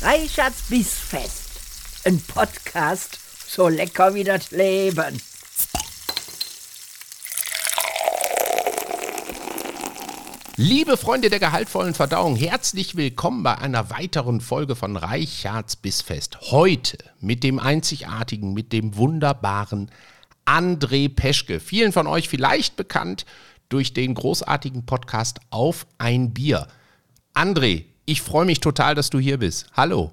Reichards Bissfest. Ein Podcast so lecker wie das Leben. Liebe Freunde der gehaltvollen Verdauung, herzlich willkommen bei einer weiteren Folge von Reichards Bissfest. Heute mit dem einzigartigen, mit dem wunderbaren André Peschke. Vielen von euch vielleicht bekannt durch den großartigen Podcast Auf ein Bier. André, ich freue mich total, dass du hier bist. Hallo.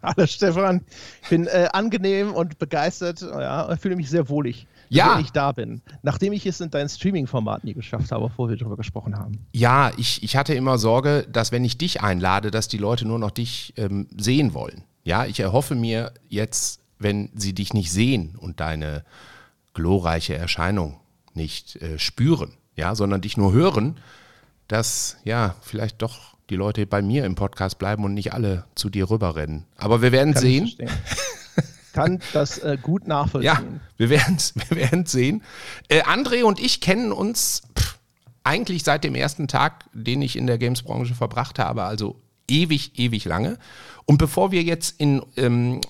Hallo Stefan, ich bin äh, angenehm und begeistert, ja, fühle mich sehr wohlig, ja. wenn ich da bin. Nachdem ich es in dein Streaming-Format nie geschafft habe, bevor wir darüber gesprochen haben. Ja, ich, ich hatte immer Sorge, dass wenn ich dich einlade, dass die Leute nur noch dich ähm, sehen wollen. Ja, ich erhoffe mir jetzt, wenn sie dich nicht sehen und deine glorreiche Erscheinung nicht äh, spüren, ja, sondern dich nur hören, dass ja vielleicht doch die Leute bei mir im Podcast bleiben und nicht alle zu dir rüberrennen. Aber wir werden Kann sehen. Kann das äh, gut nachvollziehen. Ja, wir werden es wir werden's sehen. Äh, André und ich kennen uns pff, eigentlich seit dem ersten Tag, den ich in der Games-Branche verbracht habe, also ewig, ewig lange. Und bevor wir jetzt in ähm,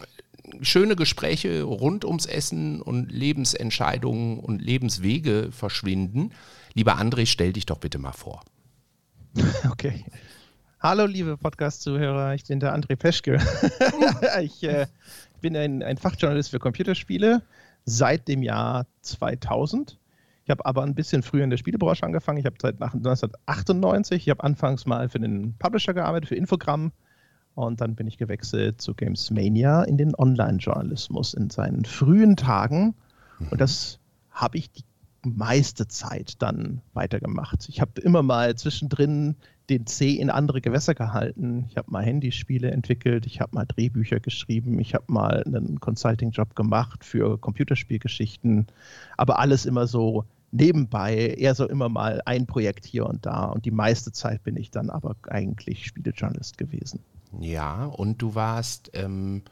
schöne Gespräche rund ums Essen und Lebensentscheidungen und Lebenswege verschwinden, lieber André, stell dich doch bitte mal vor. Okay. Hallo, liebe Podcast-Zuhörer, ich bin der André Peschke. ich äh, bin ein, ein, Fachjournalist für Computerspiele seit dem Jahr 2000. Ich habe aber ein bisschen früher in der Spielebranche angefangen. Ich habe seit 1998, ich habe anfangs mal für den Publisher gearbeitet, für Infogramm. Und dann bin ich gewechselt zu Gamesmania in den Online-Journalismus in seinen frühen Tagen. Und das habe ich die meiste Zeit dann weitergemacht. Ich habe immer mal zwischendrin den C in andere Gewässer gehalten. Ich habe mal Handyspiele entwickelt, ich habe mal Drehbücher geschrieben, ich habe mal einen Consulting-Job gemacht für Computerspielgeschichten, aber alles immer so nebenbei, eher so immer mal ein Projekt hier und da. Und die meiste Zeit bin ich dann aber eigentlich Spielejournalist gewesen. Ja, und du warst ähm,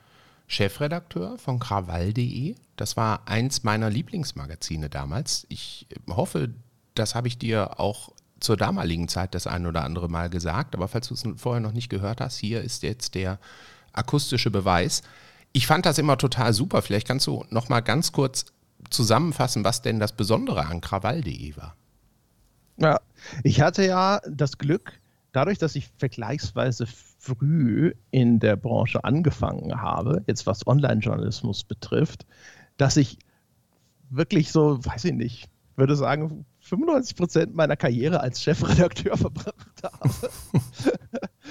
Chefredakteur von krawall.de. Das war eins meiner Lieblingsmagazine damals. Ich hoffe, das habe ich dir auch zur damaligen Zeit das ein oder andere Mal gesagt, aber falls du es vorher noch nicht gehört hast, hier ist jetzt der akustische Beweis. Ich fand das immer total super. Vielleicht kannst du noch mal ganz kurz zusammenfassen, was denn das Besondere an krawall.de war. Ja, ich hatte ja das Glück, dadurch, dass ich vergleichsweise früh in der Branche angefangen habe, jetzt was Online-Journalismus betrifft, dass ich wirklich so, weiß ich nicht, würde sagen, 95 Prozent meiner Karriere als Chefredakteur verbracht habe.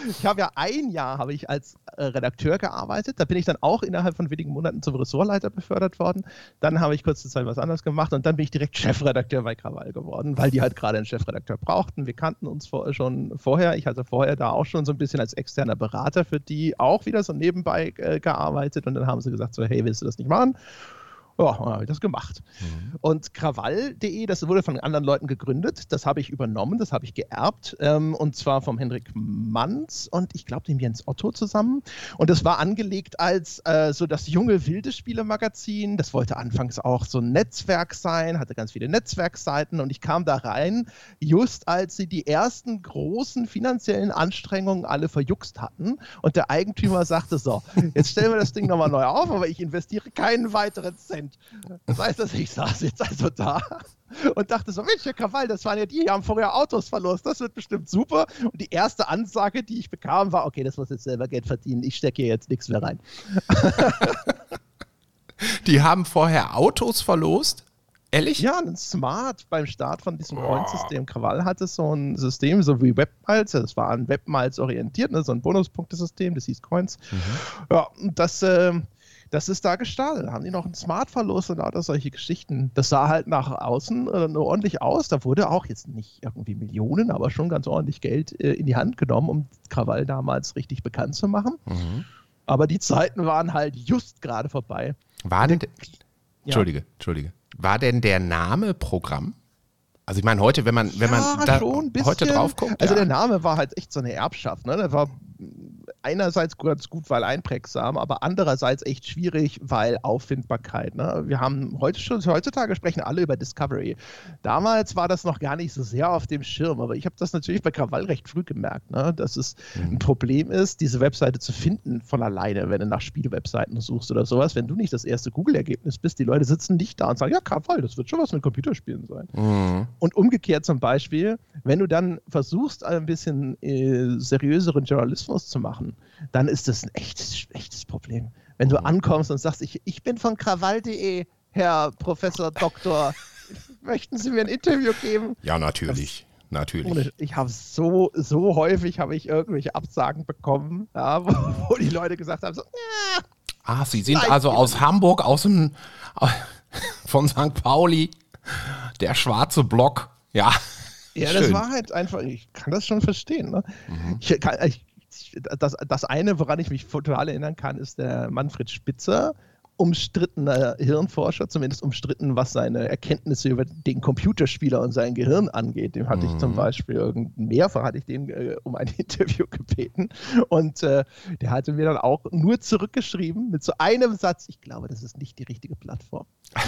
ich habe ja ein Jahr habe ich als äh, Redakteur gearbeitet. Da bin ich dann auch innerhalb von wenigen Monaten zum Ressortleiter befördert worden. Dann habe ich kurze Zeit was anderes gemacht und dann bin ich direkt Chefredakteur bei Krawall geworden, weil die halt gerade einen Chefredakteur brauchten. Wir kannten uns schon vorher. Ich hatte vorher da auch schon so ein bisschen als externer Berater für die auch wieder so nebenbei äh, gearbeitet und dann haben sie gesagt so, hey, willst du das nicht machen? Ja, dann habe ich das gemacht. Mhm. Und krawall.de, das wurde von anderen Leuten gegründet. Das habe ich übernommen, das habe ich geerbt. Ähm, und zwar vom Henrik Manns und ich glaube dem Jens Otto zusammen. Und das war angelegt als äh, so das junge wilde Spielemagazin. Das wollte anfangs auch so ein Netzwerk sein, hatte ganz viele Netzwerkseiten. Und ich kam da rein, just als sie die ersten großen finanziellen Anstrengungen alle verjuckst hatten. Und der Eigentümer sagte so, jetzt stellen wir das Ding nochmal neu auf, aber ich investiere keinen weiteren Cent. Das heißt, dass ich saß jetzt also da und dachte so, Mensch, Herr Krawall, das waren ja die, die haben vorher Autos verloren, das wird bestimmt super. Und die erste Ansage, die ich bekam, war, okay, das muss jetzt selber Geld verdienen, ich stecke hier jetzt nichts mehr rein. die haben vorher Autos verlost? Ehrlich? Ja, ein Smart beim Start von diesem Point-System. Krawall hatte so ein System, so wie Webmiles. Das war an Webmiles orientiert, ne? so ein Bonuspunktesystem, das hieß Coins. Mhm. Ja, das äh, das ist da gestartet. Da haben die noch ein Smart-Verlust und lauter solche Geschichten. Das sah halt nach außen äh, ordentlich aus. Da wurde auch jetzt nicht irgendwie Millionen, aber schon ganz ordentlich Geld äh, in die Hand genommen, um Krawall damals richtig bekannt zu machen. Mhm. Aber die Zeiten waren halt just gerade vorbei. War denn, ja. Entschuldige, Entschuldige. War denn der Name Programm? Also ich meine, heute, wenn man, wenn ja, man da schon, heute drauf guckt. Also ja. der Name war halt echt so eine Erbschaft. Ne? Der war einerseits ganz gut, weil einprägsam, aber andererseits echt schwierig, weil Auffindbarkeit. Ne? Wir haben heute schon, heutzutage sprechen alle über Discovery. Damals war das noch gar nicht so sehr auf dem Schirm, aber ich habe das natürlich bei Krawall recht früh gemerkt, ne? dass es mhm. ein Problem ist, diese Webseite zu finden von alleine, wenn du nach Spielewebseiten suchst oder sowas. Wenn du nicht das erste Google-Ergebnis bist, die Leute sitzen nicht da und sagen, ja, Krawall, das wird schon was mit Computerspielen sein. Mhm. Und umgekehrt zum Beispiel, wenn du dann versuchst, ein bisschen äh, seriöseren Journalismus zu machen, dann ist das ein echtes, echtes Problem. Wenn du mhm. ankommst und sagst, ich, ich bin von krawall.de, Herr Professor Doktor, möchten Sie mir ein Interview geben? Ja, natürlich. Das, natürlich. Ich habe so, so häufig habe ich irgendwelche Absagen bekommen, ja, wo, wo, die Leute gesagt haben, so, ja, Ah, Sie sind also aus Hamburg, aus dem, von St. Pauli, der schwarze Block. Ja. Ja, Schön. das war halt einfach, ich kann das schon verstehen. Ne? Mhm. Ich, kann, ich, das, das eine, woran ich mich total erinnern kann, ist der Manfred Spitzer, umstrittener Hirnforscher, zumindest umstritten, was seine Erkenntnisse über den Computerspieler und sein Gehirn angeht. Dem hatte mhm. ich zum mhm. Beispiel mehrfach hatte ich den äh, um ein Interview gebeten und äh, der hatte mir dann auch nur zurückgeschrieben mit so einem Satz: Ich glaube, das ist nicht die richtige Plattform.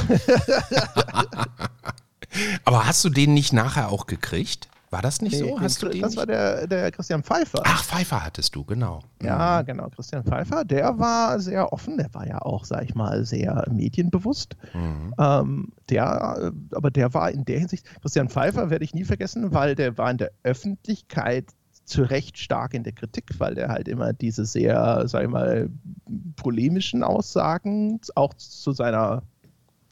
Aber hast du den nicht nachher auch gekriegt? War das nicht nee, so? Hast den, du den das war der, der Christian Pfeiffer. Ach, Pfeiffer hattest du, genau. Ja, mhm. genau. Christian Pfeiffer, der war sehr offen, der war ja auch, sag ich mal, sehr medienbewusst. Mhm. Ähm, der, aber der war in der Hinsicht, Christian Pfeiffer werde ich nie vergessen, weil der war in der Öffentlichkeit zu Recht stark in der Kritik, weil der halt immer diese sehr, sag ich mal, polemischen Aussagen auch zu seiner,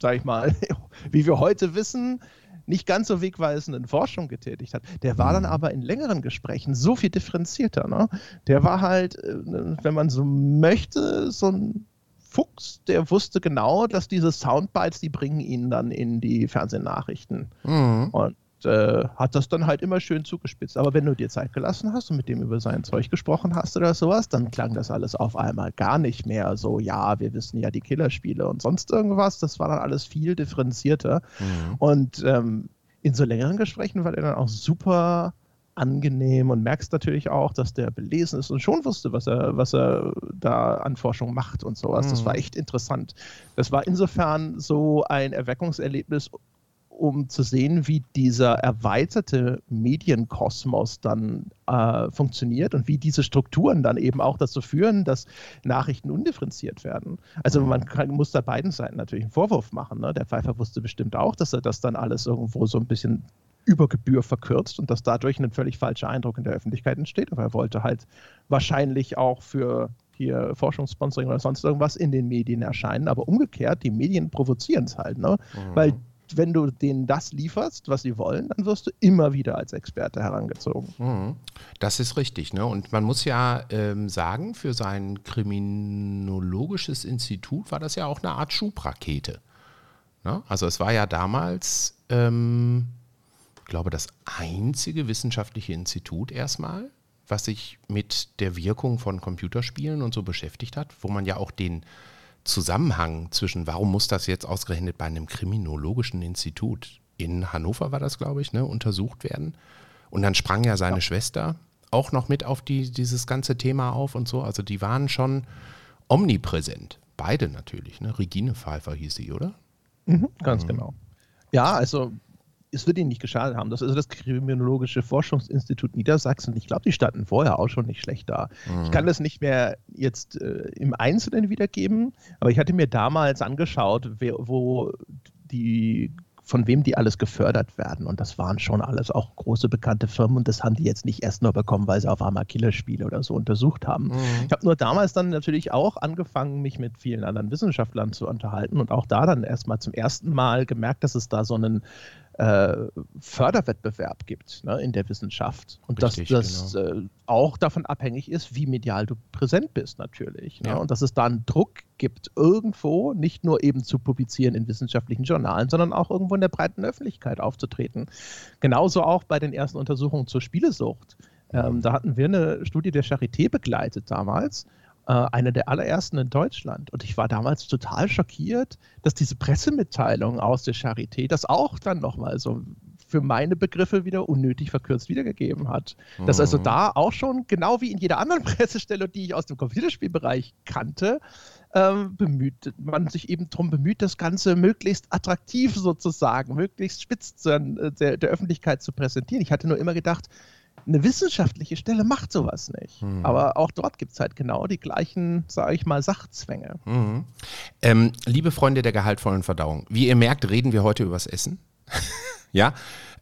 sag ich mal, wie wir heute wissen, nicht ganz so wegweisenden Forschung getätigt hat. Der war dann mhm. aber in längeren Gesprächen so viel differenzierter. Ne? Der war halt, äh, wenn man so möchte, so ein Fuchs, der wusste genau, dass diese Soundbites, die bringen ihn dann in die Fernsehnachrichten. Mhm. Und äh, hat das dann halt immer schön zugespitzt. Aber wenn du dir Zeit gelassen hast und mit dem über sein Zeug gesprochen hast oder sowas, dann klang das alles auf einmal gar nicht mehr so, ja, wir wissen ja die Killerspiele und sonst irgendwas. Das war dann alles viel differenzierter. Mhm. Und ähm, in so längeren Gesprächen war er dann auch super angenehm und merkst natürlich auch, dass der belesen ist und schon wusste, was er, was er da an Forschung macht und sowas. Mhm. Das war echt interessant. Das war insofern so ein Erweckungserlebnis, um zu sehen, wie dieser erweiterte Medienkosmos dann äh, funktioniert und wie diese Strukturen dann eben auch dazu führen, dass Nachrichten undifferenziert werden. Also man kann, muss da beiden Seiten natürlich einen Vorwurf machen. Ne? Der Pfeiffer wusste bestimmt auch, dass er das dann alles irgendwo so ein bisschen über Gebühr verkürzt und dass dadurch ein völlig falscher Eindruck in der Öffentlichkeit entsteht. Aber er wollte halt wahrscheinlich auch für hier Forschungssponsoring oder sonst irgendwas in den Medien erscheinen. Aber umgekehrt, die Medien provozieren es halt, ne? Mhm. weil wenn du denen das lieferst, was sie wollen, dann wirst du immer wieder als Experte herangezogen. Mhm. Das ist richtig. Ne? Und man muss ja ähm, sagen, für sein kriminologisches Institut war das ja auch eine Art Schubrakete. Ne? Also es war ja damals, ähm, ich glaube, das einzige wissenschaftliche Institut erstmal, was sich mit der Wirkung von Computerspielen und so beschäftigt hat, wo man ja auch den Zusammenhang zwischen, warum muss das jetzt ausgerechnet bei einem kriminologischen Institut in Hannover war das, glaube ich, ne, untersucht werden. Und dann sprang ja seine ja. Schwester auch noch mit auf die, dieses ganze Thema auf und so. Also die waren schon omnipräsent. Beide natürlich. Ne? Regine Pfeiffer hieß sie, oder? Mhm, ganz mhm. genau. Ja, also es wird ihnen nicht geschadet haben. Das ist das Kriminologische Forschungsinstitut Niedersachsen. Ich glaube, die standen vorher auch schon nicht schlecht da. Mhm. Ich kann das nicht mehr jetzt äh, im Einzelnen wiedergeben, aber ich hatte mir damals angeschaut, wer, wo die von wem die alles gefördert werden. Und das waren schon alles auch große bekannte Firmen und das haben die jetzt nicht erst nur bekommen, weil sie auf einmal Killerspiele oder so untersucht haben. Mhm. Ich habe nur damals dann natürlich auch angefangen, mich mit vielen anderen Wissenschaftlern zu unterhalten und auch da dann erstmal zum ersten Mal gemerkt, dass es da so einen äh, Förderwettbewerb gibt ne, in der Wissenschaft. Und Richtig, dass das genau. äh, auch davon abhängig ist, wie medial du präsent bist, natürlich. Ne? Ja. Und dass es da einen Druck gibt, irgendwo nicht nur eben zu publizieren in wissenschaftlichen Journalen, sondern auch irgendwo in der breiten Öffentlichkeit aufzutreten. Genauso auch bei den ersten Untersuchungen zur Spielesucht. Ähm, da hatten wir eine Studie der Charité begleitet damals äh, eine der allerersten in Deutschland. Und ich war damals total schockiert, dass diese Pressemitteilung aus der Charité das auch dann nochmal so für meine Begriffe wieder unnötig verkürzt wiedergegeben hat. Mhm. Dass also mhm. da auch schon, genau wie in jeder anderen Pressestelle, die ich aus dem Computerspielbereich kannte, ähm, bemüht, man sich eben darum bemüht, das Ganze möglichst attraktiv sozusagen, möglichst spitz zu, äh, der, der Öffentlichkeit zu präsentieren. Ich hatte nur immer gedacht, eine wissenschaftliche Stelle macht sowas nicht. Mhm. Aber auch dort gibt es halt genau die gleichen, sage ich mal, Sachzwänge. Mhm. Ähm, liebe Freunde der gehaltvollen Verdauung, wie ihr merkt, reden wir heute übers Essen. ja.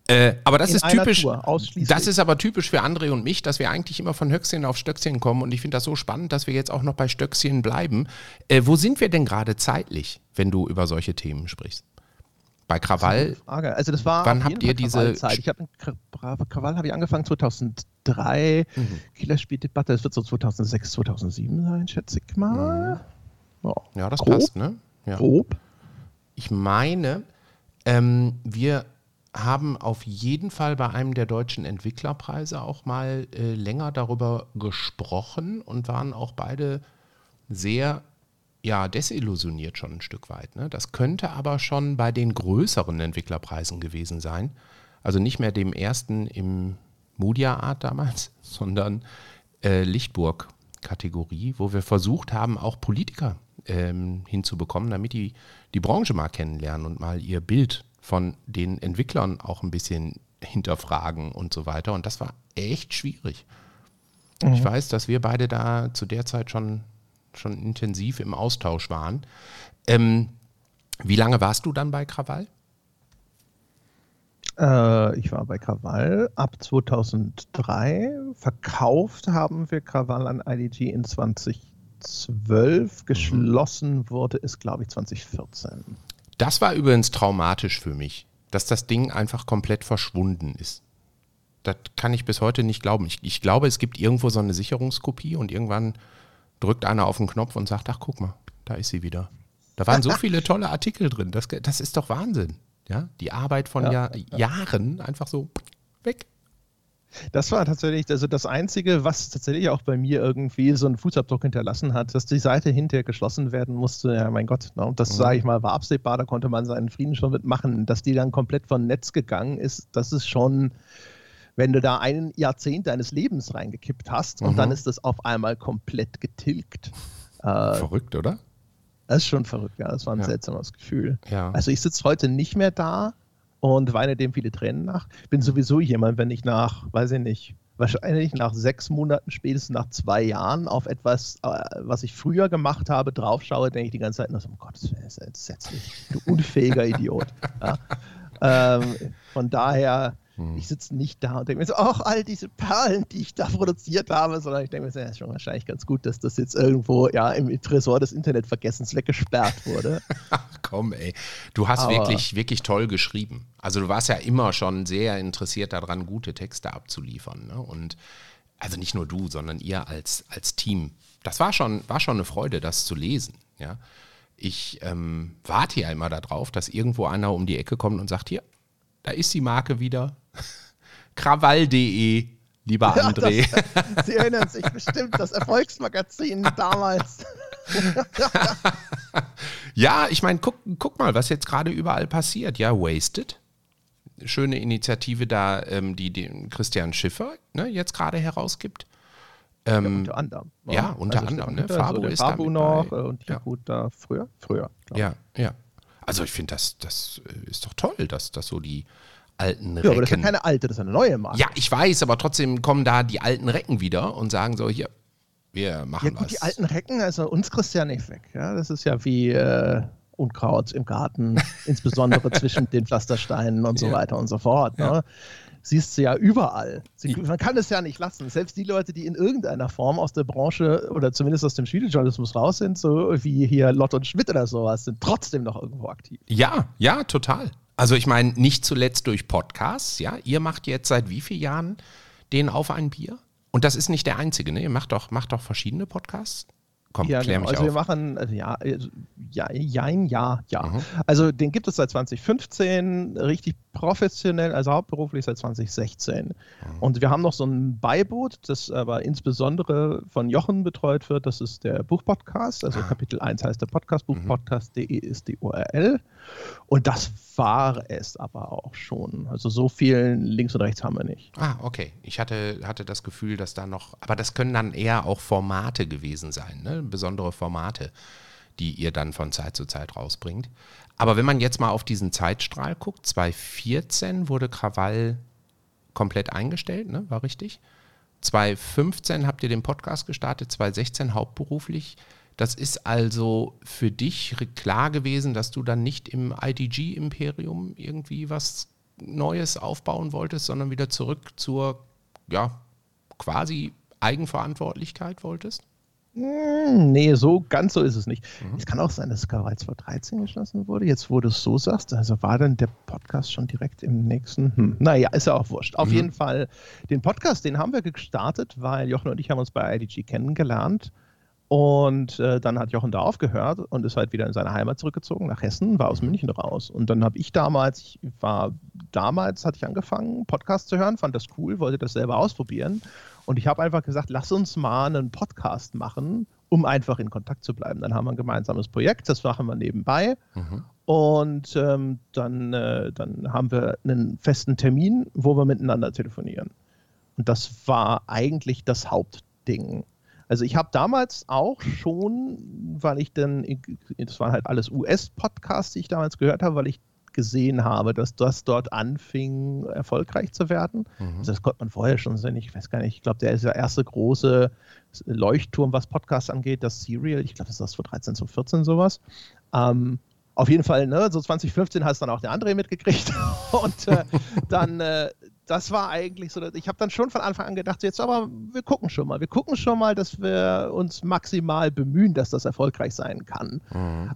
Äh, aber das In ist typisch. Tour, das ist aber typisch für André und mich, dass wir eigentlich immer von Höchstchen auf Stöckchen kommen. Und ich finde das so spannend, dass wir jetzt auch noch bei Stöckchen bleiben. Äh, wo sind wir denn gerade zeitlich, wenn du über solche Themen sprichst? Bei Krawall. Frage. Also das war wann habt ihr diese Zeit? Ich habe Krawall habe ich angefangen 2003. Mhm. Killerspieldebatte, das wird so 2006, 2007 sein, schätze ich mal. Mhm. Oh. Ja, das Grob. passt, ne? Ja. Grob. Ich meine, ähm, wir haben auf jeden Fall bei einem der deutschen Entwicklerpreise auch mal äh, länger darüber gesprochen und waren auch beide sehr ja, desillusioniert schon ein Stück weit. Ne? Das könnte aber schon bei den größeren Entwicklerpreisen gewesen sein. Also nicht mehr dem ersten im Media Art damals, sondern äh, Lichtburg-Kategorie, wo wir versucht haben, auch Politiker ähm, hinzubekommen, damit die die Branche mal kennenlernen und mal ihr Bild von den Entwicklern auch ein bisschen hinterfragen und so weiter. Und das war echt schwierig. Mhm. Ich weiß, dass wir beide da zu der Zeit schon schon intensiv im Austausch waren. Ähm, wie lange warst du dann bei Krawall? Äh, ich war bei Krawall ab 2003. Verkauft haben wir Krawall an IDG in 2012. Mhm. Geschlossen wurde es, glaube ich, 2014. Das war übrigens traumatisch für mich, dass das Ding einfach komplett verschwunden ist. Das kann ich bis heute nicht glauben. Ich, ich glaube, es gibt irgendwo so eine Sicherungskopie und irgendwann drückt einer auf den Knopf und sagt, ach guck mal, da ist sie wieder. Da waren so viele tolle Artikel drin. Das, das ist doch Wahnsinn. Ja, die Arbeit von ja, Jahr, Jahren einfach so weg. Das war tatsächlich also das Einzige, was tatsächlich auch bei mir irgendwie so einen Fußabdruck hinterlassen hat, dass die Seite hinterher geschlossen werden musste. Ja, mein Gott, ne? das mhm. sage ich mal, war absehbar, da konnte man seinen Frieden schon mitmachen. Dass die dann komplett von Netz gegangen ist, das ist schon, wenn du da ein Jahrzehnt deines Lebens reingekippt hast mhm. und dann ist das auf einmal komplett getilgt. Äh, Verrückt, oder? Das ist schon verrückt, ja. Das war ein ja. seltsames Gefühl. Ja. Also ich sitze heute nicht mehr da und weine dem viele Tränen nach. Bin sowieso jemand, wenn ich nach, weiß ich nicht, wahrscheinlich nach sechs Monaten, spätestens nach zwei Jahren auf etwas, äh, was ich früher gemacht habe, draufschaue, denke ich die ganze Zeit nur so, um Gottes Willen, ist entsetzlich. Du unfähiger Idiot. Ja. Ähm, von daher hm. Ich sitze nicht da und denke mir so, ach, all diese Perlen, die ich da produziert habe, sondern ich denke mir so, ja, ist schon wahrscheinlich ganz gut, dass das jetzt irgendwo ja im Tresor des Internetvergessens weggesperrt wurde. Ach komm, ey. Du hast Aber wirklich, wirklich toll geschrieben. Also du warst ja immer schon sehr interessiert daran, gute Texte abzuliefern. Ne? Und also nicht nur du, sondern ihr als, als Team. Das war schon, war schon eine Freude, das zu lesen. Ja? Ich ähm, warte ja immer darauf, dass irgendwo einer um die Ecke kommt und sagt, hier, da ist die Marke wieder. Krawall.de, lieber André. Ja, das, Sie erinnern sich bestimmt, das Erfolgsmagazin damals. ja, ich meine, guck, guck mal, was jetzt gerade überall passiert. Ja, Wasted. Schöne Initiative da, ähm, die, die Christian Schiffer ne, jetzt gerade herausgibt. Ähm, ja, unter anderem. Ja, ja unter also anderem. Ne? Fabo so ist Fabo noch bei. und ja. gut da früher. Früher. Ja, ja. Also ich finde, das, das äh, ist doch toll, dass, dass so die alten Recken. Ja, aber das ist ja keine alte, das ist eine neue Marke. Ja, ich weiß, aber trotzdem kommen da die alten Recken wieder und sagen so, hier, wir machen ja, gut, was. Die alten Recken, also uns kriegst du ja nicht weg. Ja? Das ist ja wie äh, Unkraut im Garten, insbesondere zwischen den Pflastersteinen und so ja. weiter und so fort. Ne? Ja. Siehst du ja überall. Sie, man kann es ja nicht lassen. Selbst die Leute, die in irgendeiner Form aus der Branche oder zumindest aus dem Spielejournalismus raus sind, so wie hier Lott und Schmidt oder sowas, sind trotzdem noch irgendwo aktiv. Ja, ja, total. Also ich meine, nicht zuletzt durch Podcasts, ja. Ihr macht jetzt seit wie vielen Jahren den auf ein Bier? Und das ist nicht der einzige, ne? Ihr macht doch, macht doch verschiedene Podcasts. Komm, ja, klär genau. mich Also wir auf. machen, also ja, also, ja, jein, ja, ja. Also den gibt es seit 2015, richtig professionell, also hauptberuflich seit 2016. Und wir haben noch so ein Beiboot, das aber insbesondere von Jochen betreut wird. Das ist der Buchpodcast. Also Kapitel 1 heißt der Podcast, buchpodcast.de ist die URL. Und das war es aber auch schon. Also so viel links und rechts haben wir nicht. Ah, okay. Ich hatte, hatte das Gefühl, dass da noch, aber das können dann eher auch Formate gewesen sein, ne? Besondere Formate, die ihr dann von Zeit zu Zeit rausbringt. Aber wenn man jetzt mal auf diesen Zeitstrahl guckt, 2014 wurde Krawall komplett eingestellt, ne? war richtig? 2015 habt ihr den Podcast gestartet, 2016 hauptberuflich. Das ist also für dich klar gewesen, dass du dann nicht im IDG-Imperium irgendwie was Neues aufbauen wolltest, sondern wieder zurück zur, ja, quasi Eigenverantwortlichkeit wolltest? Hm, Nee, so ganz so ist es nicht. Es kann auch sein, dass Sky 2013 geschlossen wurde. Jetzt, wo du es so sagst, also war dann der Podcast schon direkt im nächsten. Hm. Naja, ist ja auch wurscht. Auf jeden Fall, den Podcast, den haben wir gestartet, weil Jochen und ich haben uns bei IDG kennengelernt. Und äh, dann hat Jochen da aufgehört und ist halt wieder in seine Heimat zurückgezogen, nach Hessen, war aus München raus. Und dann habe ich damals, ich war damals, hatte ich angefangen, Podcast zu hören, fand das cool, wollte das selber ausprobieren. Und ich habe einfach gesagt, lass uns mal einen Podcast machen, um einfach in Kontakt zu bleiben. Dann haben wir ein gemeinsames Projekt, das machen wir nebenbei. Und ähm, dann, äh, dann haben wir einen festen Termin, wo wir miteinander telefonieren. Und das war eigentlich das Hauptding. Also ich habe damals auch schon, weil ich dann, das waren halt alles US-Podcasts, die ich damals gehört habe, weil ich gesehen habe, dass das dort anfing, erfolgreich zu werden. Also das konnte man vorher schon sehen. Ich weiß gar nicht, ich glaube, der ist der erste große Leuchtturm, was Podcasts angeht, das Serial. Ich glaube, das ist das vor 13, so 14 sowas. Ähm, auf jeden Fall, ne, so 2015 hast dann auch der André mitgekriegt. Und äh, dann, äh, das war eigentlich so, ich habe dann schon von Anfang an gedacht, jetzt aber wir gucken schon mal. Wir gucken schon mal, dass wir uns maximal bemühen, dass das erfolgreich sein kann.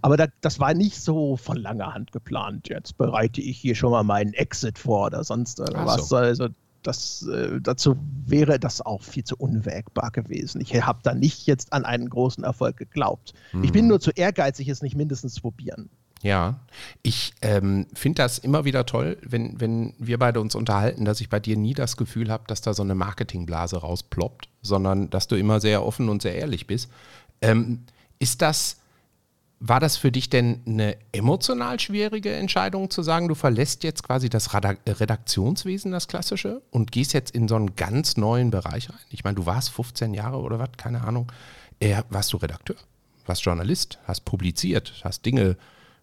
Aber da, das war nicht so von langer Hand geplant. Jetzt bereite ich hier schon mal meinen Exit vor oder sonst Ach was. so. Also das, äh, dazu wäre das auch viel zu unwägbar gewesen. Ich habe da nicht jetzt an einen großen Erfolg geglaubt. Ich bin nur zu ehrgeizig, es nicht mindestens zu probieren. Ja, ich ähm, finde das immer wieder toll, wenn, wenn wir beide uns unterhalten, dass ich bei dir nie das Gefühl habe, dass da so eine Marketingblase rausploppt, sondern dass du immer sehr offen und sehr ehrlich bist. Ähm, ist das, war das für dich denn eine emotional schwierige Entscheidung zu sagen, du verlässt jetzt quasi das Redak- Redaktionswesen, das klassische, und gehst jetzt in so einen ganz neuen Bereich rein? Ich meine, du warst 15 Jahre oder was, keine Ahnung. Äh, warst du Redakteur, warst Journalist, hast publiziert, hast Dinge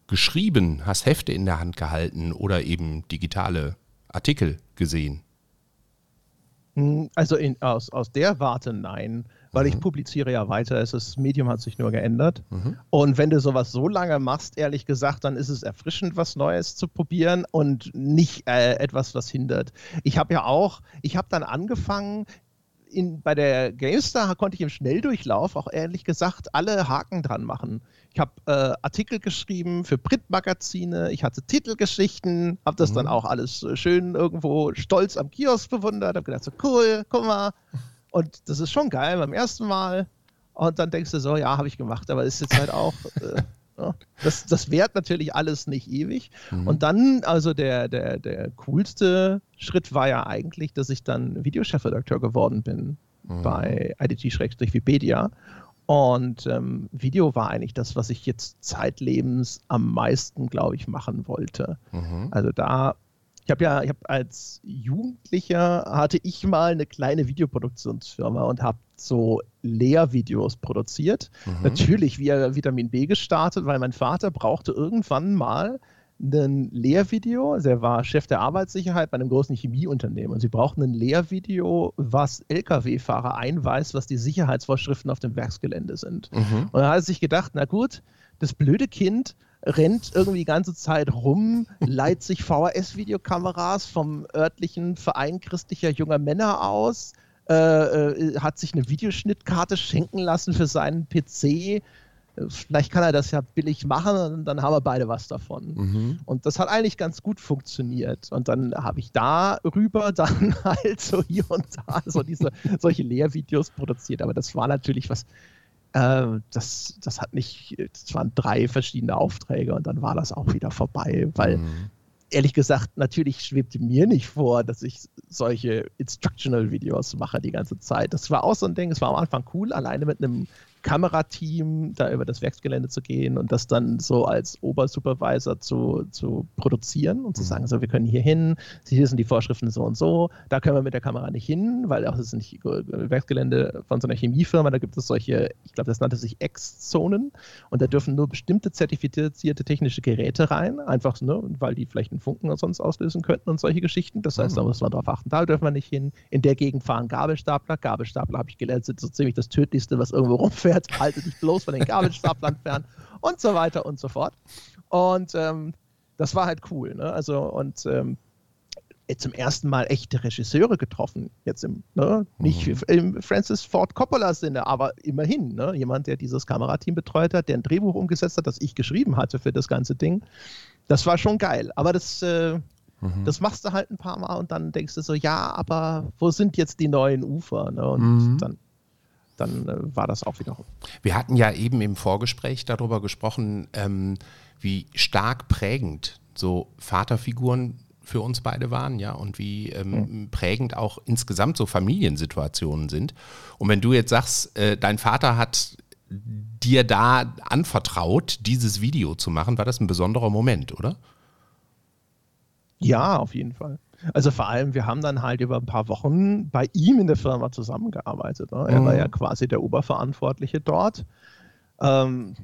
geschrieben, hast Hefte in der Hand gehalten oder eben digitale Artikel gesehen. Hm, Also in, aus, aus der Warte nein, weil ich publiziere ja weiter. Es ist, das Medium hat sich nur geändert. Und wenn du sowas so lange machst, ehrlich gesagt, dann ist es erfrischend, was Neues zu probieren und nicht äh, etwas, was hindert. Ich habe ja auch, ich habe dann angefangen, in, bei der GameStar konnte ich im Schnelldurchlauf auch ehrlich gesagt alle Haken dran machen. Ich habe äh, Artikel geschrieben für Printmagazine, ich hatte Titelgeschichten, habe das dann auch alles äh, schön irgendwo stolz am Kiosk bewundert, habe gedacht, so cool, guck mal. Und das ist schon geil beim ersten Mal. Und dann denkst du so, ja, habe ich gemacht, aber ist jetzt halt auch. Äh, ja, das, das währt natürlich alles nicht ewig. Und dann, also der, der, der coolste Schritt war ja eigentlich, dass ich dann Videochefredakteur geworden bin bei IDG-Wikipedia. Und ähm, Video war eigentlich das, was ich jetzt zeitlebens am meisten, glaube ich, machen wollte. Also da, ich habe ja, ich habe als Jugendlicher hatte ich mal eine kleine Videoproduktionsfirma und habe so Lehrvideos produziert. Natürlich via Vitamin B gestartet, weil mein Vater brauchte irgendwann mal ein Lehrvideo. Der war Chef der Arbeitssicherheit bei einem großen Chemieunternehmen und sie brauchten ein Lehrvideo, was Lkw-Fahrer einweist, was die Sicherheitsvorschriften auf dem Werksgelände sind. Und da hat er sich gedacht, na gut, das blöde Kind rennt irgendwie die ganze Zeit rum, leiht sich VHS-Videokameras vom örtlichen Verein christlicher junger Männer aus, äh, äh, hat sich eine Videoschnittkarte schenken lassen für seinen PC. Vielleicht kann er das ja billig machen und dann haben wir beide was davon. Und das hat eigentlich ganz gut funktioniert. Und dann habe ich darüber dann halt so hier und da so diese, solche Lehrvideos produziert. Aber das war natürlich was, das, das hat nicht, das waren drei verschiedene Aufträge und dann war das auch wieder vorbei, weil mhm. ehrlich gesagt, natürlich schwebte mir nicht vor, dass ich solche Instructional-Videos mache die ganze Zeit. Das war auch so ein Ding, es war am Anfang cool, alleine mit einem Kamerateam da über das Werksgelände zu gehen und das dann so als Obersupervisor zu, zu produzieren und zu mhm. sagen, so, wir können hier hin, hier sind die Vorschriften so und so, da können wir mit der Kamera nicht hin, weil auch das ist ein Werksgelände von so einer Chemiefirma, da gibt es solche, ich glaube, das nannte sich X-Zonen und da dürfen nur bestimmte zertifizierte technische Geräte rein, einfach, ne, weil die vielleicht einen Funken sonst auslösen könnten und solche Geschichten. Das heißt, da mhm. muss man drauf achten, da dürfen wir nicht hin. In der Gegend fahren Gabelstapler. Gabelstapler habe ich gelernt, sind so ziemlich das Tödlichste, was irgendwo rumfährt fährt, halte dich bloß von den Gabelstaplern fern und so weiter und so fort. Und ähm, das war halt cool. Ne? Also, und ähm, zum ersten Mal echte Regisseure getroffen, jetzt im, ne? nicht mhm. im Francis Ford Coppola Sinne, aber immerhin, ne? jemand, der dieses Kamerateam betreut hat, der ein Drehbuch umgesetzt hat, das ich geschrieben hatte für das ganze Ding. Das war schon geil. Aber das, äh, mhm. das machst du halt ein paar Mal und dann denkst du so, ja, aber wo sind jetzt die neuen Ufer? Ne? Und mhm. dann dann äh, war das auch wiederum. Wir hatten ja eben im Vorgespräch darüber gesprochen, ähm, wie stark prägend so Vaterfiguren für uns beide waren, ja, und wie ähm, mhm. prägend auch insgesamt so Familiensituationen sind. Und wenn du jetzt sagst, äh, dein Vater hat dir da anvertraut, dieses Video zu machen, war das ein besonderer Moment, oder? Ja, auf jeden Fall. Also vor allem, wir haben dann halt über ein paar Wochen bei ihm in der Firma zusammengearbeitet. Ne? Er mhm. war ja quasi der Oberverantwortliche dort. Ähm,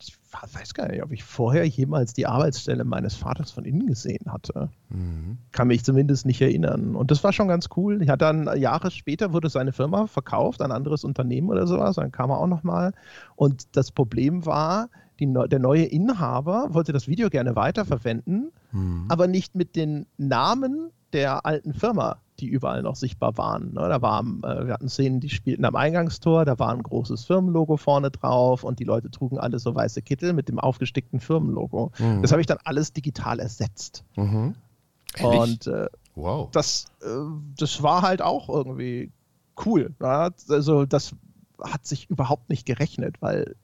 ich weiß gar nicht, ob ich vorher jemals die Arbeitsstelle meines Vaters von innen gesehen hatte. Mhm. Kann mich zumindest nicht erinnern. Und das war schon ganz cool. Ich hatte dann Jahre später wurde seine Firma verkauft an ein anderes Unternehmen oder sowas. Dann kam er auch nochmal. Und das Problem war, die, der neue Inhaber wollte das Video gerne weiterverwenden, mhm. aber nicht mit den Namen der alten Firma, die überall noch sichtbar waren. Ne? Da war, äh, wir hatten Szenen, die spielten am Eingangstor, da war ein großes Firmenlogo vorne drauf und die Leute trugen alle so weiße Kittel mit dem aufgestickten Firmenlogo. Mhm. Das habe ich dann alles digital ersetzt. Mhm. Und äh, wow. das, äh, das war halt auch irgendwie cool. Ja? Also das hat sich überhaupt nicht gerechnet, weil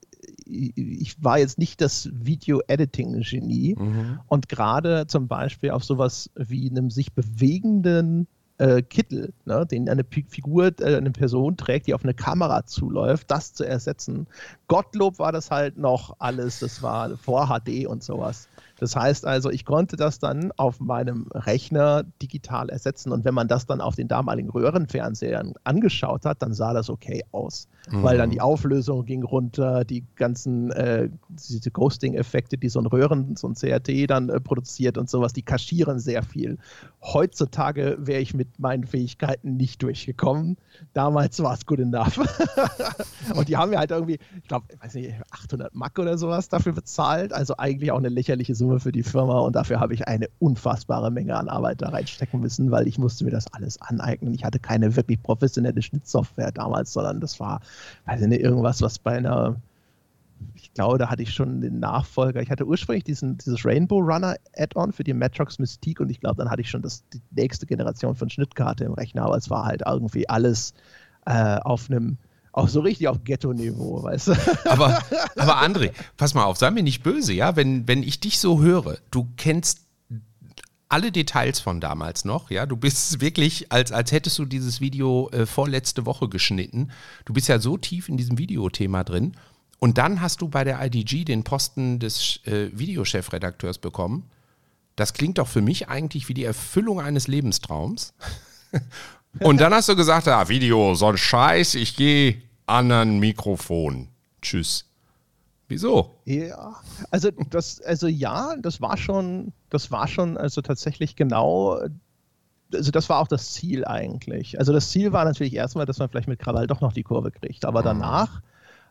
ich war jetzt nicht das Video-Editing-Genie mhm. und gerade zum Beispiel auf sowas wie einem sich bewegenden äh, Kittel, ne, den eine Figur, äh, eine Person trägt, die auf eine Kamera zuläuft, das zu ersetzen. Gottlob war das halt noch alles, das war vor HD und sowas. Das heißt also, ich konnte das dann auf meinem Rechner digital ersetzen und wenn man das dann auf den damaligen Röhrenfernsehern angeschaut hat, dann sah das okay aus, mhm. weil dann die Auflösung ging runter, die ganzen äh, diese Ghosting-Effekte, die so ein Röhren, so ein CRT dann äh, produziert und sowas, die kaschieren sehr viel. Heutzutage wäre ich mit meinen Fähigkeiten nicht durchgekommen. Damals war es good enough. und die haben mir halt irgendwie, ich glaube, weiß nicht, 800 Mack oder sowas dafür bezahlt, also eigentlich auch eine lächerliche Summe Summe für die Firma und dafür habe ich eine unfassbare Menge an Arbeit da reinstecken müssen, weil ich musste mir das alles aneignen. Ich hatte keine wirklich professionelle Schnittsoftware damals, sondern das war, weiß ich nicht, irgendwas, was bei einer ich glaube, da hatte ich schon den Nachfolger. Ich hatte ursprünglich diesen, dieses Rainbow Runner Add-on für die Metrox Mystique und ich glaube, dann hatte ich schon das, die nächste Generation von Schnittkarte im Rechner, aber es war halt irgendwie alles äh, auf einem auch so richtig auf Ghetto-Niveau, weißt du? Aber, aber André, pass mal auf, sei mir nicht böse, ja? Wenn, wenn ich dich so höre, du kennst alle Details von damals noch, ja, du bist wirklich, als, als hättest du dieses Video äh, vorletzte Woche geschnitten. Du bist ja so tief in diesem Videothema drin. Und dann hast du bei der IDG den Posten des äh, Videochefredakteurs bekommen. Das klingt doch für mich eigentlich wie die Erfüllung eines Lebenstraums. Und dann hast du gesagt, ah, Video, so ein Scheiß, ich gehe an ein Mikrofon. Tschüss. Wieso? Ja, also das, also ja, das war schon, das war schon also tatsächlich genau, also das war auch das Ziel eigentlich. Also das Ziel war natürlich erstmal, dass man vielleicht mit Krawall doch noch die Kurve kriegt, aber mhm. danach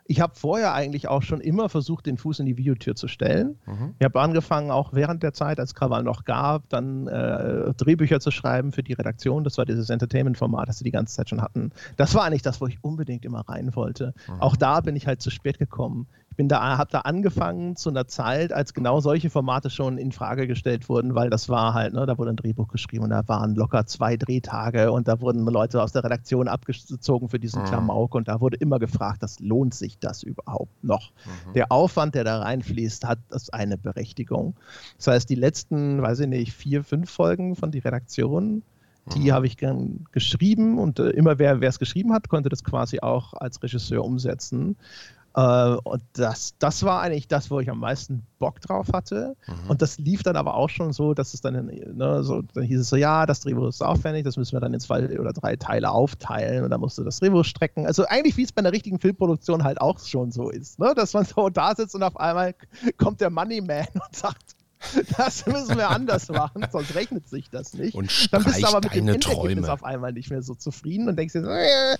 ich habe vorher eigentlich auch schon immer versucht, den Fuß in die Videotür zu stellen. Mhm. Ich habe angefangen, auch während der Zeit, als Krawall noch gab, dann äh, Drehbücher zu schreiben für die Redaktion. Das war dieses Entertainment-Format, das sie die ganze Zeit schon hatten. Das war eigentlich das, wo ich unbedingt immer rein wollte. Mhm. Auch da bin ich halt zu spät gekommen. Ich bin da, habe da angefangen zu einer Zeit, als genau solche Formate schon in Frage gestellt wurden, weil das war halt, ne, da wurde ein Drehbuch geschrieben und da waren locker zwei Drehtage und da wurden Leute aus der Redaktion abgezogen für diesen mhm. Klamauk und da wurde immer gefragt, das lohnt sich das überhaupt noch? Mhm. Der Aufwand, der da reinfließt, hat das eine Berechtigung. Das heißt, die letzten, weiß ich nicht, vier, fünf Folgen von die Redaktion die mhm. habe ich gern geschrieben und äh, immer wer es geschrieben hat, konnte das quasi auch als Regisseur umsetzen. Äh, und das, das war eigentlich das, wo ich am meisten Bock drauf hatte. Mhm. Und das lief dann aber auch schon so, dass es dann, ne, so, dann hieß es so, ja, das Drehbuch ist aufwendig, das müssen wir dann in zwei oder drei Teile aufteilen und dann musst du das Drehbuch strecken. Also eigentlich, wie es bei einer richtigen Filmproduktion halt auch schon so ist, ne? dass man so da sitzt und auf einmal kommt der Moneyman und sagt, das müssen wir anders machen, sonst rechnet sich das nicht. Und dann bist du aber mit dem Endergebnis auf einmal nicht mehr so zufrieden und denkst dir so, äh,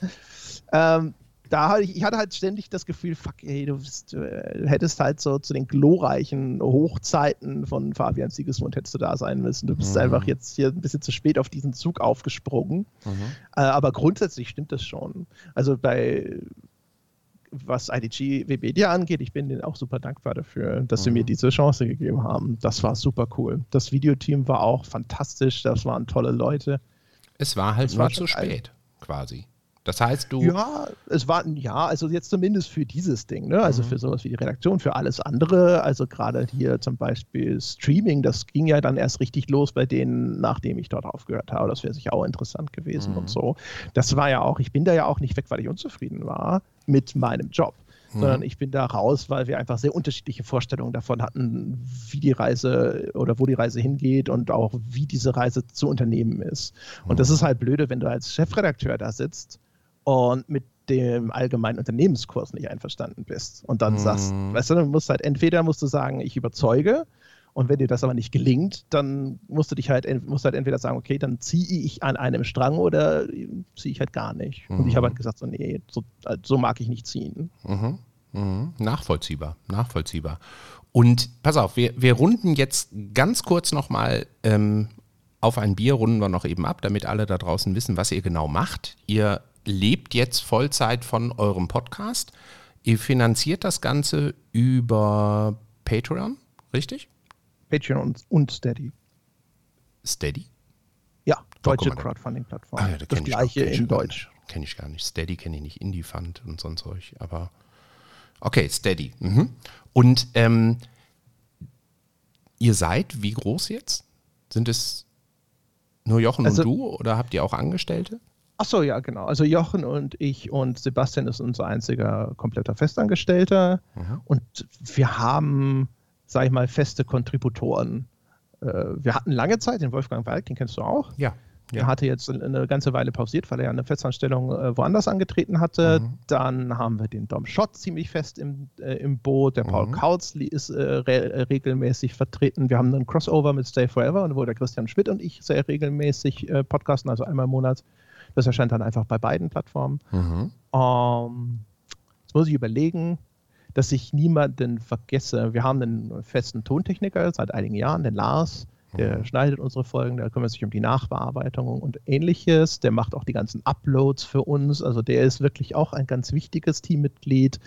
ähm, da hatte ich, ich hatte halt ständig das Gefühl, fuck, ey, du, bist, du hättest halt so zu den glorreichen Hochzeiten von Fabian Siegesmund hättest du da sein müssen. Du bist mhm. einfach jetzt hier ein bisschen zu spät auf diesen Zug aufgesprungen. Mhm. Äh, aber grundsätzlich stimmt das schon. Also bei was IDG Webedia angeht, ich bin denen auch super dankbar dafür, dass mhm. sie mir mhm. diese Chance gegeben haben. Das war super cool. Das Videoteam war auch fantastisch, das waren tolle Leute. Es war halt nur war zu spät, quasi. Das heißt, du. Ja, es war, ja, also jetzt zumindest für dieses Ding, ne? Also mhm. für sowas wie die Redaktion, für alles andere. Also gerade hier zum Beispiel Streaming, das ging ja dann erst richtig los bei denen, nachdem ich dort aufgehört habe. Das wäre sicher auch interessant gewesen mhm. und so. Das war ja auch, ich bin da ja auch nicht weg, weil ich unzufrieden war mit meinem Job mhm. sondern ich bin da raus, weil wir einfach sehr unterschiedliche Vorstellungen davon hatten, wie die Reise oder wo die Reise hingeht und auch wie diese Reise zu unternehmen ist. Und das mhm. ist halt blöde, wenn du als Chefredakteur da sitzt und mit dem allgemeinen Unternehmenskurs nicht einverstanden bist und dann mhm. sagst, weißt du, du musst halt entweder musst du sagen, ich überzeuge und wenn dir das aber nicht gelingt, dann musst du dich halt, musst halt entweder sagen, okay, dann ziehe ich an einem Strang oder ziehe ich halt gar nicht. Mhm. Und ich habe halt mhm. gesagt, so, nee, so, so mag ich nicht ziehen. Mhm. Mhm. Nachvollziehbar, nachvollziehbar. Und pass auf, wir, wir runden jetzt ganz kurz nochmal ähm, auf ein Bier, runden wir noch eben ab, damit alle da draußen wissen, was ihr genau macht. Ihr lebt jetzt Vollzeit von eurem Podcast. Ihr finanziert das Ganze über Patreon, richtig? Patreon und Steady. Steady? Ja, deutsche Crowdfunding-Plattform. Ah, ja, da das gleiche auch, in Deutsch. Kenne ich gar nicht. Steady kenne ich nicht. Indie Fund und sonst Zeug. Aber okay, Steady. Mhm. Und ähm, ihr seid wie groß jetzt? Sind es nur Jochen also, und du oder habt ihr auch Angestellte? Ach so, ja, genau. Also Jochen und ich und Sebastian ist unser einziger kompletter Festangestellter. Mhm. Und wir haben, sag ich mal, feste Kontributoren. Äh, wir hatten lange Zeit den Wolfgang Walk, den kennst du auch. Ja. Der ja. hatte jetzt eine ganze Weile pausiert, weil er eine Festanstellung äh, woanders angetreten hatte. Mhm. Dann haben wir den Dom Schott ziemlich fest im, äh, im Boot. Der Paul mhm. Kautzli ist äh, re regelmäßig vertreten. Wir haben einen Crossover mit Stay Forever, wo der Christian Schmidt und ich sehr regelmäßig äh, podcasten, also einmal im Monat. Das erscheint dann einfach bei beiden Plattformen. Mhm. Ähm, jetzt muss ich überlegen, dass ich niemanden vergesse. Wir haben einen festen Tontechniker seit einigen Jahren, den Lars. Der mhm. schneidet unsere Folgen, der kümmert sich um die Nachbearbeitung und ähnliches. Der macht auch die ganzen Uploads für uns. Also der ist wirklich auch ein ganz wichtiges Teammitglied.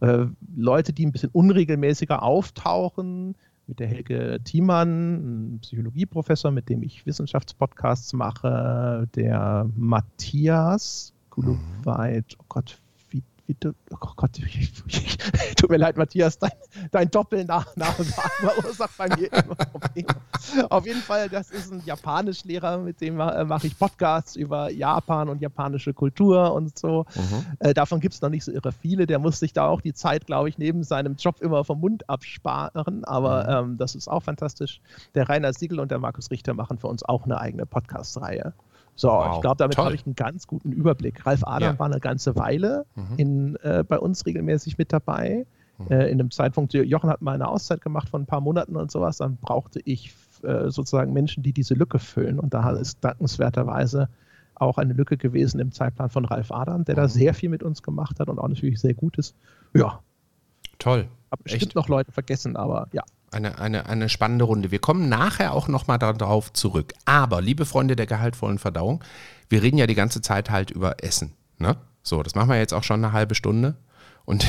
Äh, Leute, die ein bisschen unregelmäßiger auftauchen, mit der Helge Thiemann, ein Psychologieprofessor, mit dem ich Wissenschaftspodcasts mache, der Matthias Kuloweit, oh Gott, du, oh Gott, ich, ich, tut mir leid, Matthias, dein, dein Doppelnachname verursacht bei mir immer Probleme. Auf jeden Fall, das ist ein Japanischlehrer, mit dem äh, mache ich Podcasts über Japan und japanische Kultur und so. Mhm. Äh, davon gibt es noch nicht so irre viele. Der muss sich da auch die Zeit, glaube ich, neben seinem Job immer vom Mund absparen, aber mhm. ähm, das ist auch fantastisch. Der Rainer Siegel und der Markus Richter machen für uns auch eine eigene Podcast-Reihe. So, wow, ich glaube, damit habe ich einen ganz guten Überblick. Ralf Adam ja. war eine ganze Weile mhm. in, äh, bei uns regelmäßig mit dabei. Mhm. Äh, in einem Zeitpunkt, Jochen hat mal eine Auszeit gemacht von ein paar Monaten und sowas, dann brauchte ich äh, sozusagen Menschen, die diese Lücke füllen. Und da ist dankenswerterweise auch eine Lücke gewesen im Zeitplan von Ralf Adam, der mhm. da sehr viel mit uns gemacht hat und auch natürlich sehr gut ist. Ja. Toll. Hab bestimmt Echt? noch Leute vergessen, aber ja. Eine, eine, eine spannende Runde. Wir kommen nachher auch nochmal darauf zurück. Aber, liebe Freunde der gehaltvollen Verdauung, wir reden ja die ganze Zeit halt über Essen. Ne? So, das machen wir jetzt auch schon eine halbe Stunde. Und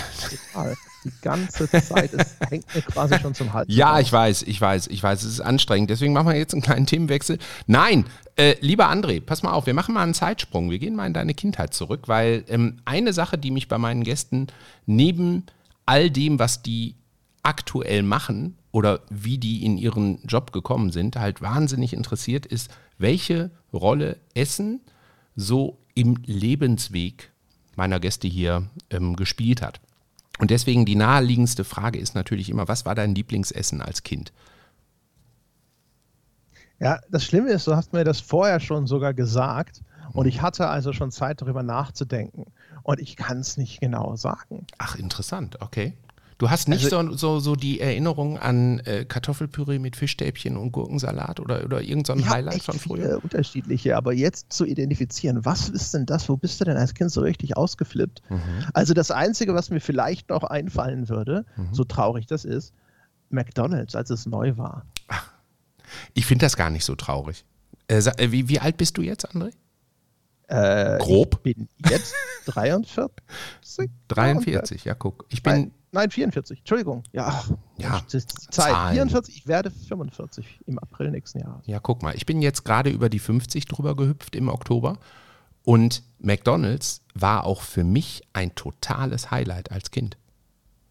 die ganze Zeit. Hängt mir quasi schon zum Hals. Ja, raus. ich weiß, ich weiß, ich weiß, es ist anstrengend. Deswegen machen wir jetzt einen kleinen Themenwechsel. Nein, äh, lieber André, pass mal auf, wir machen mal einen Zeitsprung. Wir gehen mal in deine Kindheit zurück, weil ähm, eine Sache, die mich bei meinen Gästen neben all dem, was die aktuell machen oder wie die in ihren Job gekommen sind, halt wahnsinnig interessiert ist, welche Rolle Essen so im Lebensweg meiner Gäste hier ähm, gespielt hat. Und deswegen die naheliegendste Frage ist natürlich immer, was war dein Lieblingsessen als Kind? Ja, das Schlimme ist, du hast mir das vorher schon sogar gesagt und ich hatte also schon Zeit darüber nachzudenken und ich kann es nicht genau sagen. Ach, interessant, okay. Du hast nicht also, so, so, so die Erinnerung an äh, Kartoffelpüree mit Fischstäbchen und Gurkensalat oder, oder irgendein so Highlight von früher? Viele unterschiedliche, aber jetzt zu identifizieren, was ist denn das, wo bist du denn als Kind so richtig ausgeflippt? Mhm. Also das Einzige, was mir vielleicht noch einfallen würde, mhm. so traurig das ist, McDonalds, als es neu war. Ach, ich finde das gar nicht so traurig. Äh, äh, wie, wie alt bist du jetzt, André? Äh, Grob? Ich bin jetzt 43. 43, ja, guck. Ich bin Nein, 44. Entschuldigung. Ja, ja Zeit. Zahlen. 44, ich werde 45 im April nächsten Jahres. Ja, guck mal, ich bin jetzt gerade über die 50 drüber gehüpft im Oktober und McDonald's war auch für mich ein totales Highlight als Kind.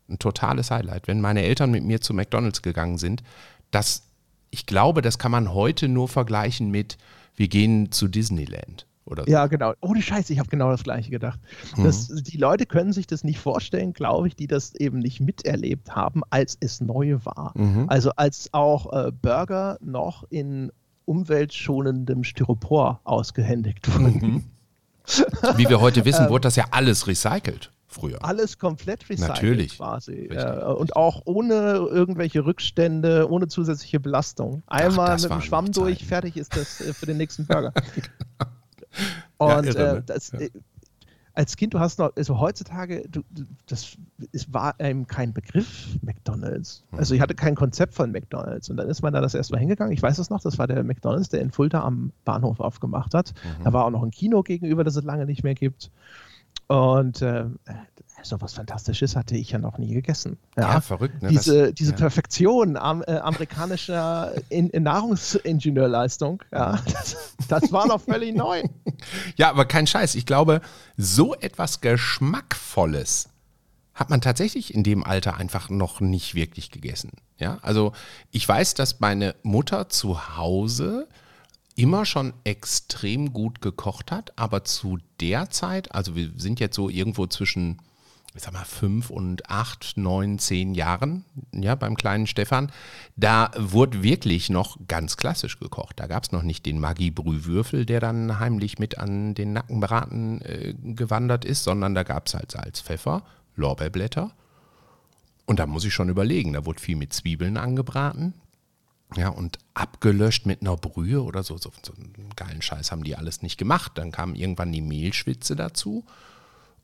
Ein totales Highlight. Wenn meine Eltern mit mir zu McDonald's gegangen sind, das, ich glaube, das kann man heute nur vergleichen mit, wir gehen zu Disneyland. Oder so. Ja, genau. Ohne Scheiße, ich habe genau das Gleiche gedacht. Mhm. Das, die Leute können sich das nicht vorstellen, glaube ich, die das eben nicht miterlebt haben, als es neu war. Mhm. Also als auch äh, Burger noch in umweltschonendem Styropor ausgehändigt wurden. Mhm. Wie wir heute wissen, ähm, wurde das ja alles recycelt früher. Alles komplett recycelt Natürlich. quasi. Äh, und auch ohne irgendwelche Rückstände, ohne zusätzliche Belastung. Einmal Ach, mit dem Schwamm durch, fertig ist das äh, für den nächsten Burger. Und ja, irre, äh, das, ja. Äh, als Kind, du hast noch, also heutzutage, du, das ist, war einem kein Begriff, McDonalds. Mhm. Also ich hatte kein Konzept von McDonalds. Und dann ist man da das erste Mal hingegangen. Ich weiß es noch, das war der McDonalds, der in Fulda am Bahnhof aufgemacht hat. Mhm. Da war auch noch ein Kino gegenüber, das es lange nicht mehr gibt. Und äh, so was Fantastisches hatte ich ja noch nie gegessen. Ja, ja verrückt. Ne? Diese, das, diese ja. Perfektion am, äh, amerikanischer in, in Nahrungsingenieurleistung, ja, das, das war noch völlig neu. Ja, aber kein Scheiß. Ich glaube, so etwas Geschmackvolles hat man tatsächlich in dem Alter einfach noch nicht wirklich gegessen. Ja, also ich weiß, dass meine Mutter zu Hause immer schon extrem gut gekocht hat, aber zu der Zeit, also wir sind jetzt so irgendwo zwischen ich sag mal, fünf und acht, neun, zehn Jahren, ja, beim kleinen Stefan, da wurde wirklich noch ganz klassisch gekocht. Da gab es noch nicht den Maggi-Brühwürfel, der dann heimlich mit an den Nackenbraten äh, gewandert ist, sondern da gab es halt Salz, Pfeffer, Lorbeerblätter. Und da muss ich schon überlegen, da wurde viel mit Zwiebeln angebraten. Ja, und abgelöscht mit einer Brühe oder so, so, so einen geilen Scheiß haben die alles nicht gemacht. Dann kam irgendwann die Mehlschwitze dazu.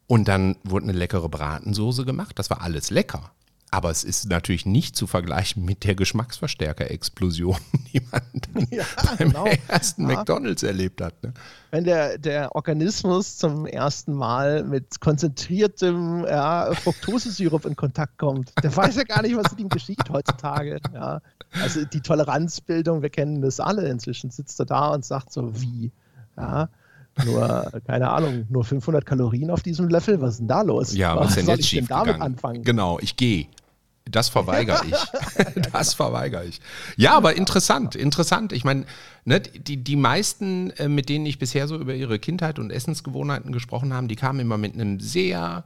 Und dann wurde eine leckere Bratensoße gemacht. Das war alles lecker. Aber es ist natürlich nicht zu vergleichen mit der Geschmacksverstärker-Explosion, die man dann ja, beim genau. ersten ja. McDonalds erlebt hat. Ne? Wenn der, der Organismus zum ersten Mal mit konzentriertem ja, Fructosesirup in Kontakt kommt, der weiß ja gar nicht, was mit ihm geschieht heutzutage. Ja. Also die Toleranzbildung, wir kennen das alle inzwischen, sitzt er da und sagt so, wie? Ja. Nur, keine Ahnung, nur 500 Kalorien auf diesem Löffel. Was ist denn da los? Ja, was, was denn jetzt ich denn damit anfangen? Genau, ich gehe. Das verweigere ich. das verweigere ich. Ja, aber interessant, interessant. Ich meine, ne, die, die meisten, äh, mit denen ich bisher so über ihre Kindheit und Essensgewohnheiten gesprochen habe, die kamen immer mit einem sehr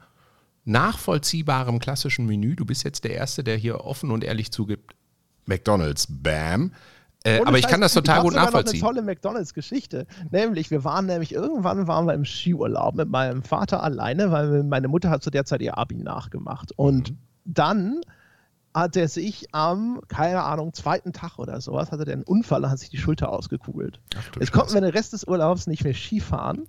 nachvollziehbaren klassischen Menü. Du bist jetzt der Erste, der hier offen und ehrlich zugibt, McDonald's, bam. Äh, aber ich kann das total gut nachvollziehen. Ich habe eine tolle McDonalds-Geschichte. Nämlich, wir waren nämlich irgendwann waren wir im Skiurlaub mit meinem Vater alleine, weil meine Mutter hat zu der Zeit ihr Abi nachgemacht. Und mhm. dann hat er sich am, keine Ahnung, zweiten Tag oder sowas, hatte der einen Unfall und hat sich die Schulter ausgekugelt. Jetzt konnten wir den Rest des Urlaubs nicht mehr Skifahren.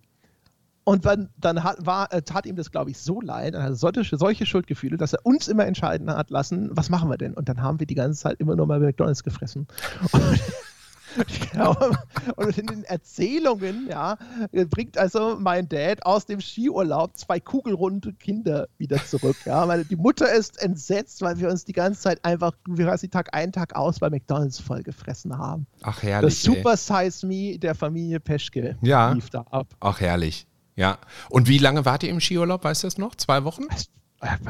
Und dann, dann hat, war, äh, tat ihm das, glaube ich, so leid, er hatte solche, solche Schuldgefühle, dass er uns immer entscheiden hat lassen, was machen wir denn? Und dann haben wir die ganze Zeit immer nur mal McDonalds gefressen. Genau. Und in den Erzählungen, ja, bringt also mein Dad aus dem Skiurlaub zwei kugelrunde Kinder wieder zurück. Ja, meine, die Mutter ist entsetzt, weil wir uns die ganze Zeit einfach, wie heißt die Tag ein, Tag aus bei McDonalds vollgefressen haben. Ach, herrlich. Das Super ey. Size Me der Familie Peschke ja. lief da ab. Ach, herrlich. Ja. Und wie lange wart ihr im Skiurlaub? Weißt du das noch? Zwei Wochen?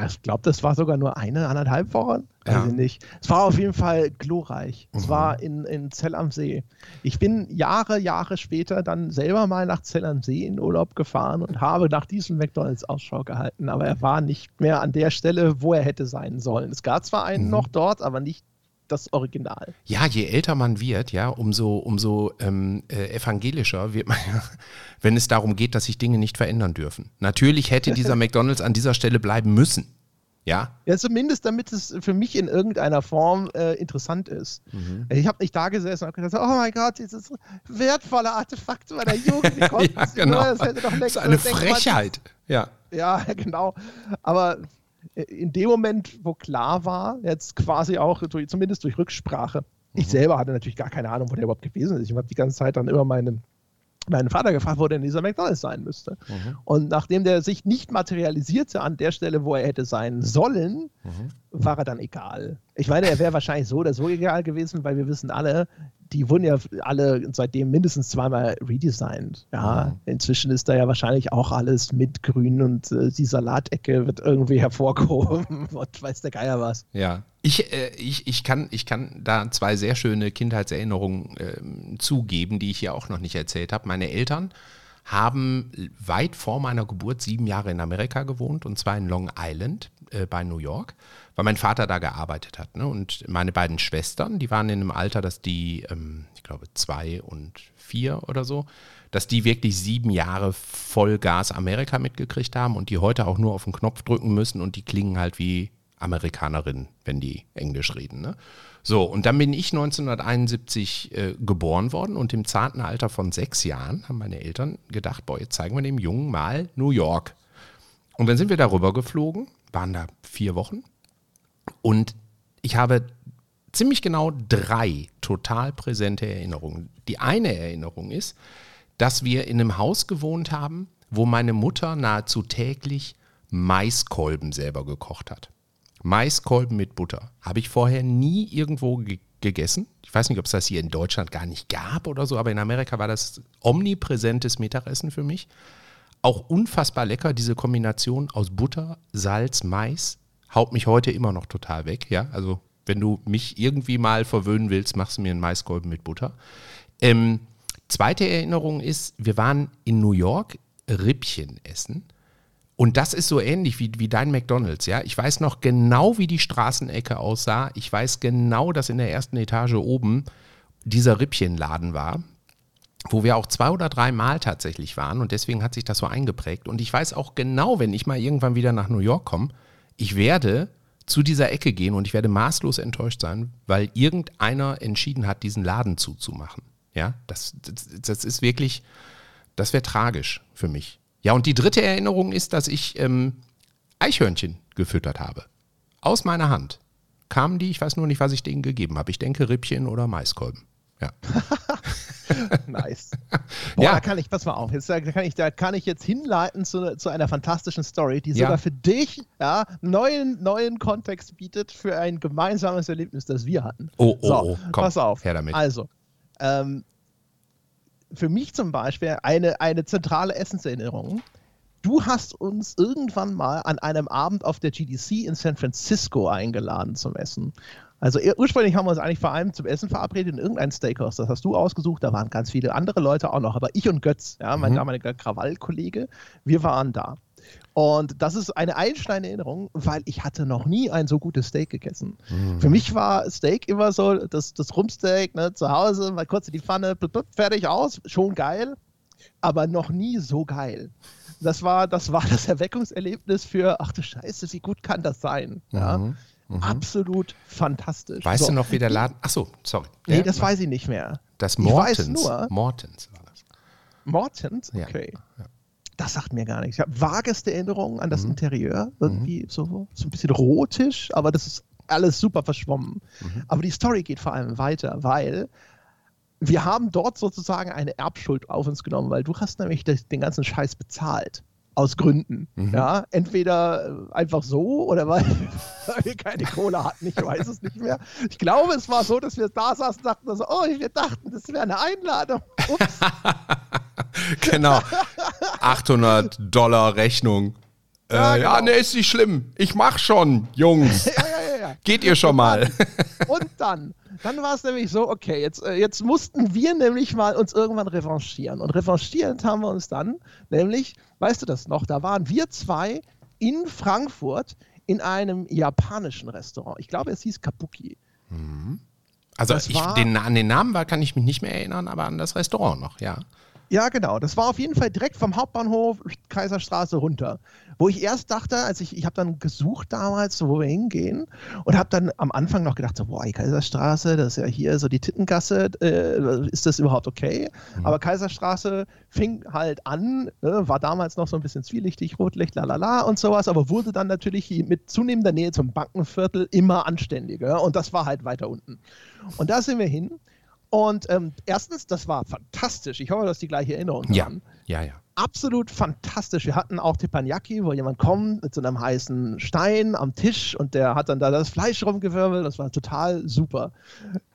Ich glaube, das war sogar nur eine, anderthalb Wochen. Ja. Weiß nicht. Es war auf jeden Fall glorreich. Mhm. Es war in, in Zell am See. Ich bin Jahre, Jahre später dann selber mal nach Zell am See in Urlaub gefahren und habe nach diesem McDonalds Ausschau gehalten. Aber er war nicht mehr an der Stelle, wo er hätte sein sollen. Es gab zwar einen mhm. noch dort, aber nicht das Original. Ja, je älter man wird, ja, umso, umso ähm, äh, evangelischer wird man ja, wenn es darum geht, dass sich Dinge nicht verändern dürfen. Natürlich hätte dieser McDonalds an dieser Stelle bleiben müssen. Ja. Ja, zumindest damit es für mich in irgendeiner Form äh, interessant ist. Mhm. Ich habe nicht da gesessen und gesagt, oh mein Gott, dieses wertvolle Artefakt meiner Jugend, ja, genau. das hätte doch das ist eine Frechheit. Ja. Ja, genau. Aber in dem Moment, wo klar war, jetzt quasi auch, durch, zumindest durch Rücksprache, ich mhm. selber hatte natürlich gar keine Ahnung, wo der überhaupt gewesen ist. Ich habe die ganze Zeit dann immer meinen, meinen Vater gefragt, wo denn dieser McDonalds sein müsste. Mhm. Und nachdem der sich nicht materialisierte an der Stelle, wo er hätte sein sollen, mhm. war er dann egal. Ich meine, er wäre wahrscheinlich so oder so egal gewesen, weil wir wissen alle, die wurden ja alle seitdem mindestens zweimal redesigned. Ja, mhm. inzwischen ist da ja wahrscheinlich auch alles mit grün und äh, die Salatecke wird irgendwie hervorgehoben und weiß der Geier was. Ja. Ich, äh, ich, ich, kann, ich kann da zwei sehr schöne Kindheitserinnerungen äh, zugeben, die ich hier auch noch nicht erzählt habe. Meine Eltern haben weit vor meiner Geburt sieben Jahre in Amerika gewohnt und zwar in Long Island äh, bei New York weil mein Vater da gearbeitet hat. Ne? Und meine beiden Schwestern, die waren in einem Alter, dass die, ähm, ich glaube, zwei und vier oder so, dass die wirklich sieben Jahre Vollgas Amerika mitgekriegt haben und die heute auch nur auf den Knopf drücken müssen und die klingen halt wie Amerikanerinnen, wenn die Englisch reden. Ne? So, und dann bin ich 1971 äh, geboren worden und im zarten Alter von sechs Jahren haben meine Eltern gedacht, boah, jetzt zeigen wir dem Jungen mal New York. Und dann sind wir darüber geflogen, waren da vier Wochen und ich habe ziemlich genau drei total präsente Erinnerungen. Die eine Erinnerung ist, dass wir in einem Haus gewohnt haben, wo meine Mutter nahezu täglich Maiskolben selber gekocht hat. Maiskolben mit Butter. Habe ich vorher nie irgendwo ge gegessen. Ich weiß nicht, ob es das hier in Deutschland gar nicht gab oder so, aber in Amerika war das omnipräsentes Mittagessen für mich. Auch unfassbar lecker, diese Kombination aus Butter, Salz, Mais haut mich heute immer noch total weg. Ja, also wenn du mich irgendwie mal verwöhnen willst, machst du mir einen Maiskolben mit Butter. Ähm, zweite Erinnerung ist, wir waren in New York Rippchen essen. Und das ist so ähnlich wie, wie dein McDonalds, ja. Ich weiß noch genau, wie die Straßenecke aussah. Ich weiß genau, dass in der ersten Etage oben dieser Rippchenladen war, wo wir auch zwei oder drei Mal tatsächlich waren. Und deswegen hat sich das so eingeprägt. Und ich weiß auch genau, wenn ich mal irgendwann wieder nach New York komme, ich werde zu dieser Ecke gehen und ich werde maßlos enttäuscht sein, weil irgendeiner entschieden hat, diesen Laden zuzumachen. Ja, das, das, das ist wirklich, das wäre tragisch für mich. Ja, und die dritte Erinnerung ist, dass ich ähm, Eichhörnchen gefüttert habe. Aus meiner Hand kamen die, ich weiß nur nicht, was ich denen gegeben habe. Ich denke Rippchen oder Maiskolben. Ja. nice. Boah, ja. da kann ich, pass mal auf, jetzt, da, kann ich, da kann ich jetzt hinleiten zu, zu einer fantastischen Story, die sogar für dich ja, neuen, neuen Kontext bietet für ein gemeinsames Erlebnis, das wir hatten. Oh, oh, so, oh, komm, pass auf. Her damit. Also, ähm, für mich zum Beispiel eine, eine zentrale Essenserinnerung. Du hast uns irgendwann mal an einem Abend auf der GDC in San Francisco eingeladen zum Essen. Also ursprünglich haben wir uns eigentlich vor allem zum Essen verabredet in irgendein Steakhouse. Das hast du ausgesucht. Da waren ganz viele andere Leute auch noch. Aber ich und Götz, ja, mein mhm. damaliger Krawall-Kollege, wir waren da. Und das ist eine einschneidende Erinnerung, weil ich hatte noch nie ein so gutes Steak gegessen. Mhm. Für mich war Steak immer so das, das Rumpsteak ne, zu Hause, mal kurz in die Pfanne, fertig aus, schon geil, aber noch nie so geil. Das war das, war das Erweckungserlebnis für, ach du Scheiße, wie gut kann das sein? Ja? Mhm. Mhm. Absolut fantastisch. Weißt so. du noch, wie der Laden. Achso, sorry. Nee, der, das weiß ich nicht mehr. Das Mortens. Nur, Mortens war das. Mortens? Okay. Ja. Das sagt mir gar nichts. Ich habe vageste Erinnerungen an das mhm. Interieur. Irgendwie mhm. so, so ein bisschen rotisch, aber das ist alles super verschwommen. Mhm. Aber die Story geht vor allem weiter, weil wir haben dort sozusagen eine Erbschuld auf uns genommen, weil du hast nämlich den ganzen Scheiß bezahlt. Aus Gründen. Mhm. Ja, entweder einfach so oder weil, weil, wir keine Kohle hatten. Ich weiß es nicht mehr. Ich glaube, es war so, dass wir da saßen und dachten, also, oh, wir dachten, das wäre eine Einladung. Ups. genau. 800 Dollar Rechnung. Ja, äh, genau. ja, ne, ist nicht schlimm. Ich mach schon, Jungs. ja, ja, Geht ihr schon mal. und dann dann war es nämlich so, okay, jetzt, äh, jetzt mussten wir nämlich mal uns irgendwann revanchieren. Und revanchiert haben wir uns dann, nämlich, weißt du das noch, da waren wir zwei in Frankfurt in einem japanischen Restaurant. Ich glaube, es hieß Kabuki. Mhm. Also ich, den, an den Namen war, kann ich mich nicht mehr erinnern, aber an das Restaurant noch, ja. Ja, genau. Das war auf jeden Fall direkt vom Hauptbahnhof Kaiserstraße runter. Wo ich erst dachte, als ich, ich habe dann gesucht damals, wo wir hingehen und habe dann am Anfang noch gedacht, so, boah, die Kaiserstraße, das ist ja hier so die Tittengasse, äh, ist das überhaupt okay? Mhm. Aber Kaiserstraße fing halt an, ne, war damals noch so ein bisschen zwielichtig, Rotlicht, lalala und sowas, aber wurde dann natürlich mit zunehmender Nähe zum Bankenviertel immer anständiger und das war halt weiter unten. Und da sind wir hin und ähm, erstens, das war fantastisch. Ich hoffe, dass die gleiche Erinnerung ja. haben. Ja, ja. Absolut fantastisch. Wir hatten auch Teppanyaki, wo jemand kommt mit so einem heißen Stein am Tisch und der hat dann da das Fleisch rumgewirbelt. Das war total super.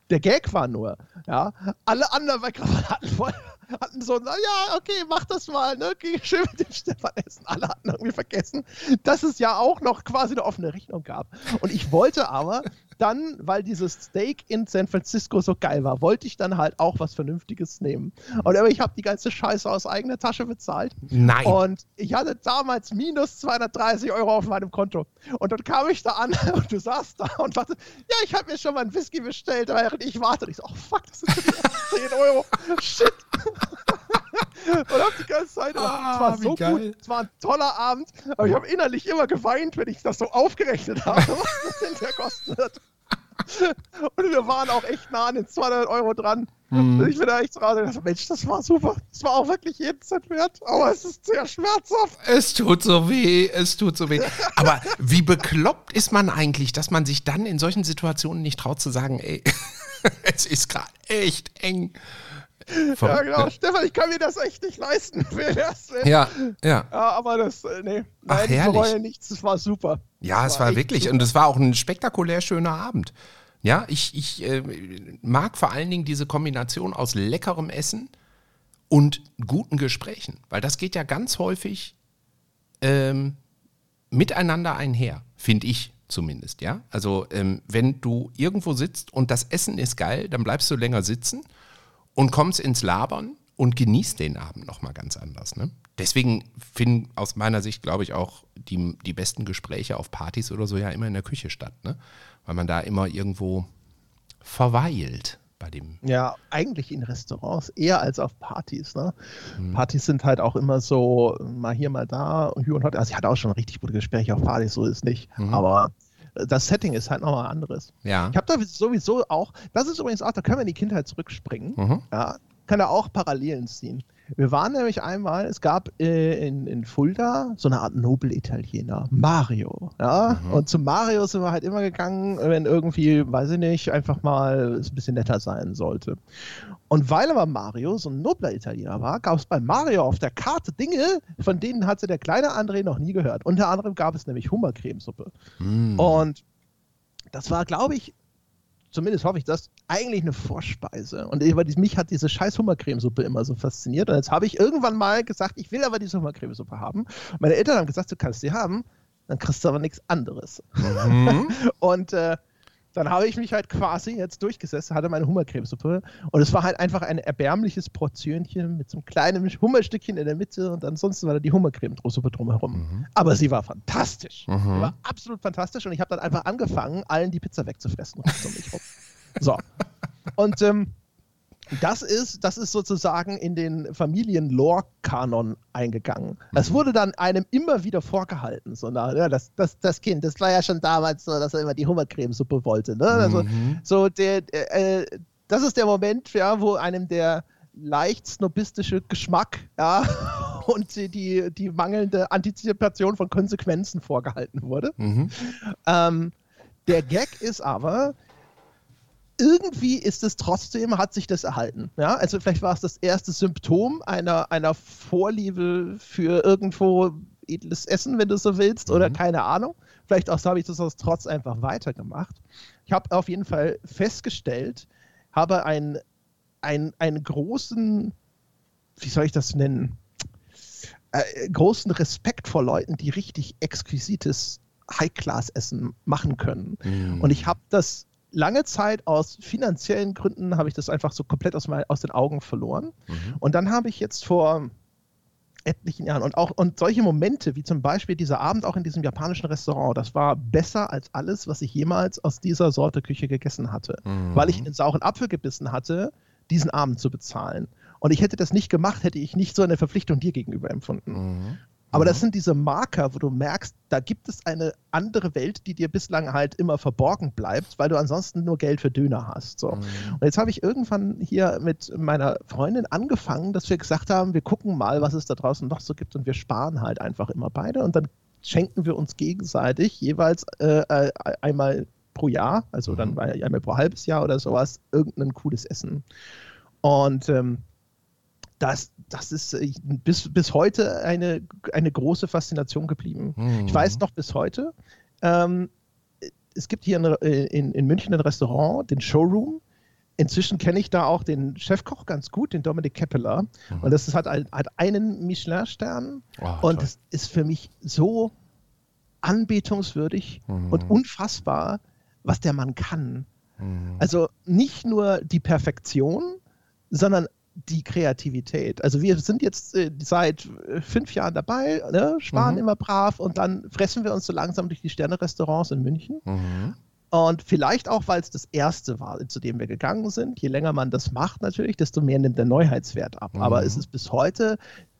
Der Gag war nur, ja, alle anderen bei Krawall hatten voll hatten so, na ja, okay, mach das mal, ne? Geh schön mit dem Stefan essen. Alle hatten irgendwie vergessen, dass es ja auch noch quasi eine offene Rechnung gab. Und ich wollte aber dann, weil dieses Steak in San Francisco so geil war, wollte ich dann halt auch was Vernünftiges nehmen. Und ich habe die ganze Scheiße aus eigener Tasche bezahlt. Nein. Und ich hatte damals minus 230 Euro auf meinem Konto. Und dann kam ich da an und du saßt da und dachte, ja, ich habe mir schon mal ein Whisky bestellt, während ich warte. Und ich so, oh fuck, das sind schon 10 Euro. Shit. und hab die ganze Zeit. Ah, es war so geil. gut. Es war ein toller Abend. Aber ich habe innerlich immer geweint, wenn ich das so aufgerechnet habe, was das hinterher kosten wird. Und wir waren auch echt nah an den 200 Euro dran. Mhm. Ich bin da echt so raus dachte, Mensch, das war super. Das war auch wirklich jeden Cent wert. Aber es ist sehr schmerzhaft. Es tut so weh, es tut so weh. Aber wie bekloppt ist man eigentlich, dass man sich dann in solchen Situationen nicht traut zu sagen, ey, es ist gerade echt eng. Ver ja, genau. Stefan, ich kann mir das echt nicht leisten. ja, ja. Ja, aber das, äh, nee. Ach, Nein, herrlich. ich bereue nichts. Das war super. Ja, es war, war wirklich. Super. Und es war auch ein spektakulär schöner Abend. Ja, ich, ich äh, mag vor allen Dingen diese Kombination aus leckerem Essen und guten Gesprächen. Weil das geht ja ganz häufig ähm, miteinander einher, finde ich zumindest, ja. Also ähm, wenn du irgendwo sitzt und das Essen ist geil, dann bleibst du länger sitzen und kommst ins Labern und genießt den Abend nochmal ganz anders. Ne? Deswegen finden aus meiner Sicht, glaube ich, auch die, die besten Gespräche auf Partys oder so ja immer in der Küche statt, ne? weil man da immer irgendwo verweilt bei dem. Ja, eigentlich in Restaurants eher als auf Partys. Ne? Mhm. Partys sind halt auch immer so mal hier, mal da und hier und heute. Also ich hatte auch schon richtig gute Gespräche auf Partys, so ist nicht. Mhm. Aber das Setting ist halt nochmal anderes. Ja. Ich habe da sowieso auch, das ist übrigens auch, da können wir in die Kindheit zurückspringen. Mhm. Ja, kann da auch Parallelen ziehen. Wir waren nämlich einmal, es gab äh, in, in Fulda so eine Art Nobel-Italiener, Mario. Ja? Mhm. Und zu Mario sind wir halt immer gegangen, wenn irgendwie, weiß ich nicht, einfach mal es ein bisschen netter sein sollte. Und weil aber Mario so ein nobler Italiener war, gab es bei Mario auf der Karte Dinge, von denen hatte der kleine André noch nie gehört. Unter anderem gab es nämlich Hummercremesuppe. Mhm. Und das war, glaube ich, zumindest hoffe ich das, eigentlich eine Vorspeise. Und mich hat diese scheiß Hummercremesuppe immer so fasziniert. Und jetzt habe ich irgendwann mal gesagt, ich will aber diese Hummercremesuppe haben. Meine Eltern haben gesagt, du kannst sie haben, dann kriegst du aber nichts anderes. Mhm. und äh, dann habe ich mich halt quasi jetzt durchgesessen, hatte meine Hummercremesuppe und es war halt einfach ein erbärmliches Portionchen mit so einem kleinen Hummerstückchen in der Mitte und ansonsten war da die Hummercremesuppe drumherum. Mhm. Aber sie war fantastisch. Mhm. Sie war absolut fantastisch und ich habe dann einfach angefangen, allen die Pizza wegzufressen. so. Und ähm, das ist, das ist sozusagen in den Familien-Lore-Kanon eingegangen. Das wurde dann einem immer wieder vorgehalten. So, na, ja, das, das, das Kind, das war ja schon damals so, dass er immer die Hummercremesuppe wollte. Ne? Also, mhm. so der, äh, das ist der Moment, ja, wo einem der leicht snobistische Geschmack ja, und die, die mangelnde Antizipation von Konsequenzen vorgehalten wurde. Mhm. Ähm, der Gag ist aber, irgendwie ist es trotzdem, hat sich das erhalten. Ja, also vielleicht war es das erste Symptom einer, einer Vorliebe für irgendwo edles Essen, wenn du so willst, mhm. oder keine Ahnung. Vielleicht auch so habe ich das aus Trotz einfach weitergemacht. Ich habe auf jeden Fall festgestellt, habe einen, einen, einen großen, wie soll ich das nennen, äh, großen Respekt vor Leuten, die richtig exquisites High-Class-Essen machen können. Mhm. Und ich habe das lange Zeit aus finanziellen Gründen habe ich das einfach so komplett aus, mein, aus den Augen verloren. Mhm. Und dann habe ich jetzt vor etlichen Jahren und auch und solche Momente wie zum Beispiel dieser Abend auch in diesem japanischen Restaurant, das war besser als alles, was ich jemals aus dieser Sorte Küche gegessen hatte, mhm. weil ich einen sauren Apfel gebissen hatte, diesen Abend zu bezahlen. Und ich hätte das nicht gemacht, hätte ich nicht so eine Verpflichtung dir gegenüber empfunden. Mhm. Aber das mhm. sind diese Marker, wo du merkst, da gibt es eine andere Welt, die dir bislang halt immer verborgen bleibt, weil du ansonsten nur Geld für Döner hast. So. Mhm. Und jetzt habe ich irgendwann hier mit meiner Freundin angefangen, dass wir gesagt haben, wir gucken mal, was es da draußen noch so gibt und wir sparen halt einfach immer beide und dann schenken wir uns gegenseitig jeweils äh, äh einmal pro Jahr, also mhm. dann einmal pro halbes Jahr oder sowas, irgendein cooles Essen. Und ähm, das, das ist äh, bis, bis heute eine, eine große Faszination geblieben. Mhm. Ich weiß noch bis heute, ähm, es gibt hier in, äh, in, in München ein Restaurant, den Showroom. Inzwischen kenne ich da auch den Chefkoch ganz gut, den Dominik Keppeler. Mhm. Und das ist, hat, hat einen Michelin-Stern. Oh, und das ist für mich so anbetungswürdig mhm. und unfassbar, was der Mann kann. Mhm. Also nicht nur die Perfektion, sondern die Kreativität. Also wir sind jetzt äh, seit äh, fünf Jahren dabei, ne? sparen mhm. immer brav und dann fressen wir uns so langsam durch die Sterne-Restaurants in München. Mhm. Und vielleicht auch, weil es das erste war, zu dem wir gegangen sind. Je länger man das macht natürlich, desto mehr nimmt der Neuheitswert ab. Mhm. Aber es ist bis heute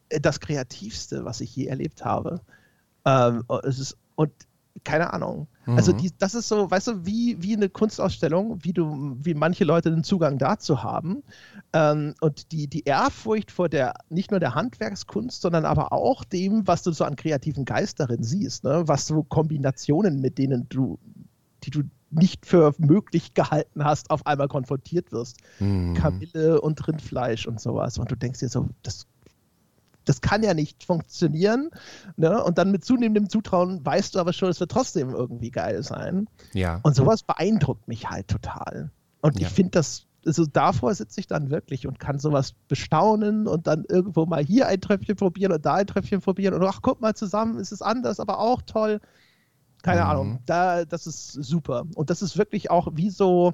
äh, das Kreativste, was ich je erlebt habe. Ähm, es ist, und keine Ahnung. Also mhm. Also die, das ist so, weißt du, wie, wie eine Kunstausstellung, wie du, wie manche Leute den Zugang dazu haben. Ähm, und die, die Ehrfurcht vor der, nicht nur der Handwerkskunst, sondern aber auch dem, was du so an kreativen Geist darin siehst, ne? was so Kombinationen, mit denen du, die du nicht für möglich gehalten hast, auf einmal konfrontiert wirst. Mhm. Kamille und Rindfleisch und sowas. Und du denkst dir so, das das kann ja nicht funktionieren. Ne? Und dann mit zunehmendem Zutrauen weißt du aber schon, es wird trotzdem irgendwie geil sein. Ja. Und sowas beeindruckt mich halt total. Und ja. ich finde das, also davor sitze ich dann wirklich und kann sowas bestaunen und dann irgendwo mal hier ein Tröpfchen probieren und da ein Tröpfchen probieren und ach, guck mal zusammen, ist es anders, aber auch toll. Keine mhm. Ahnung, da, das ist super. Und das ist wirklich auch wie so,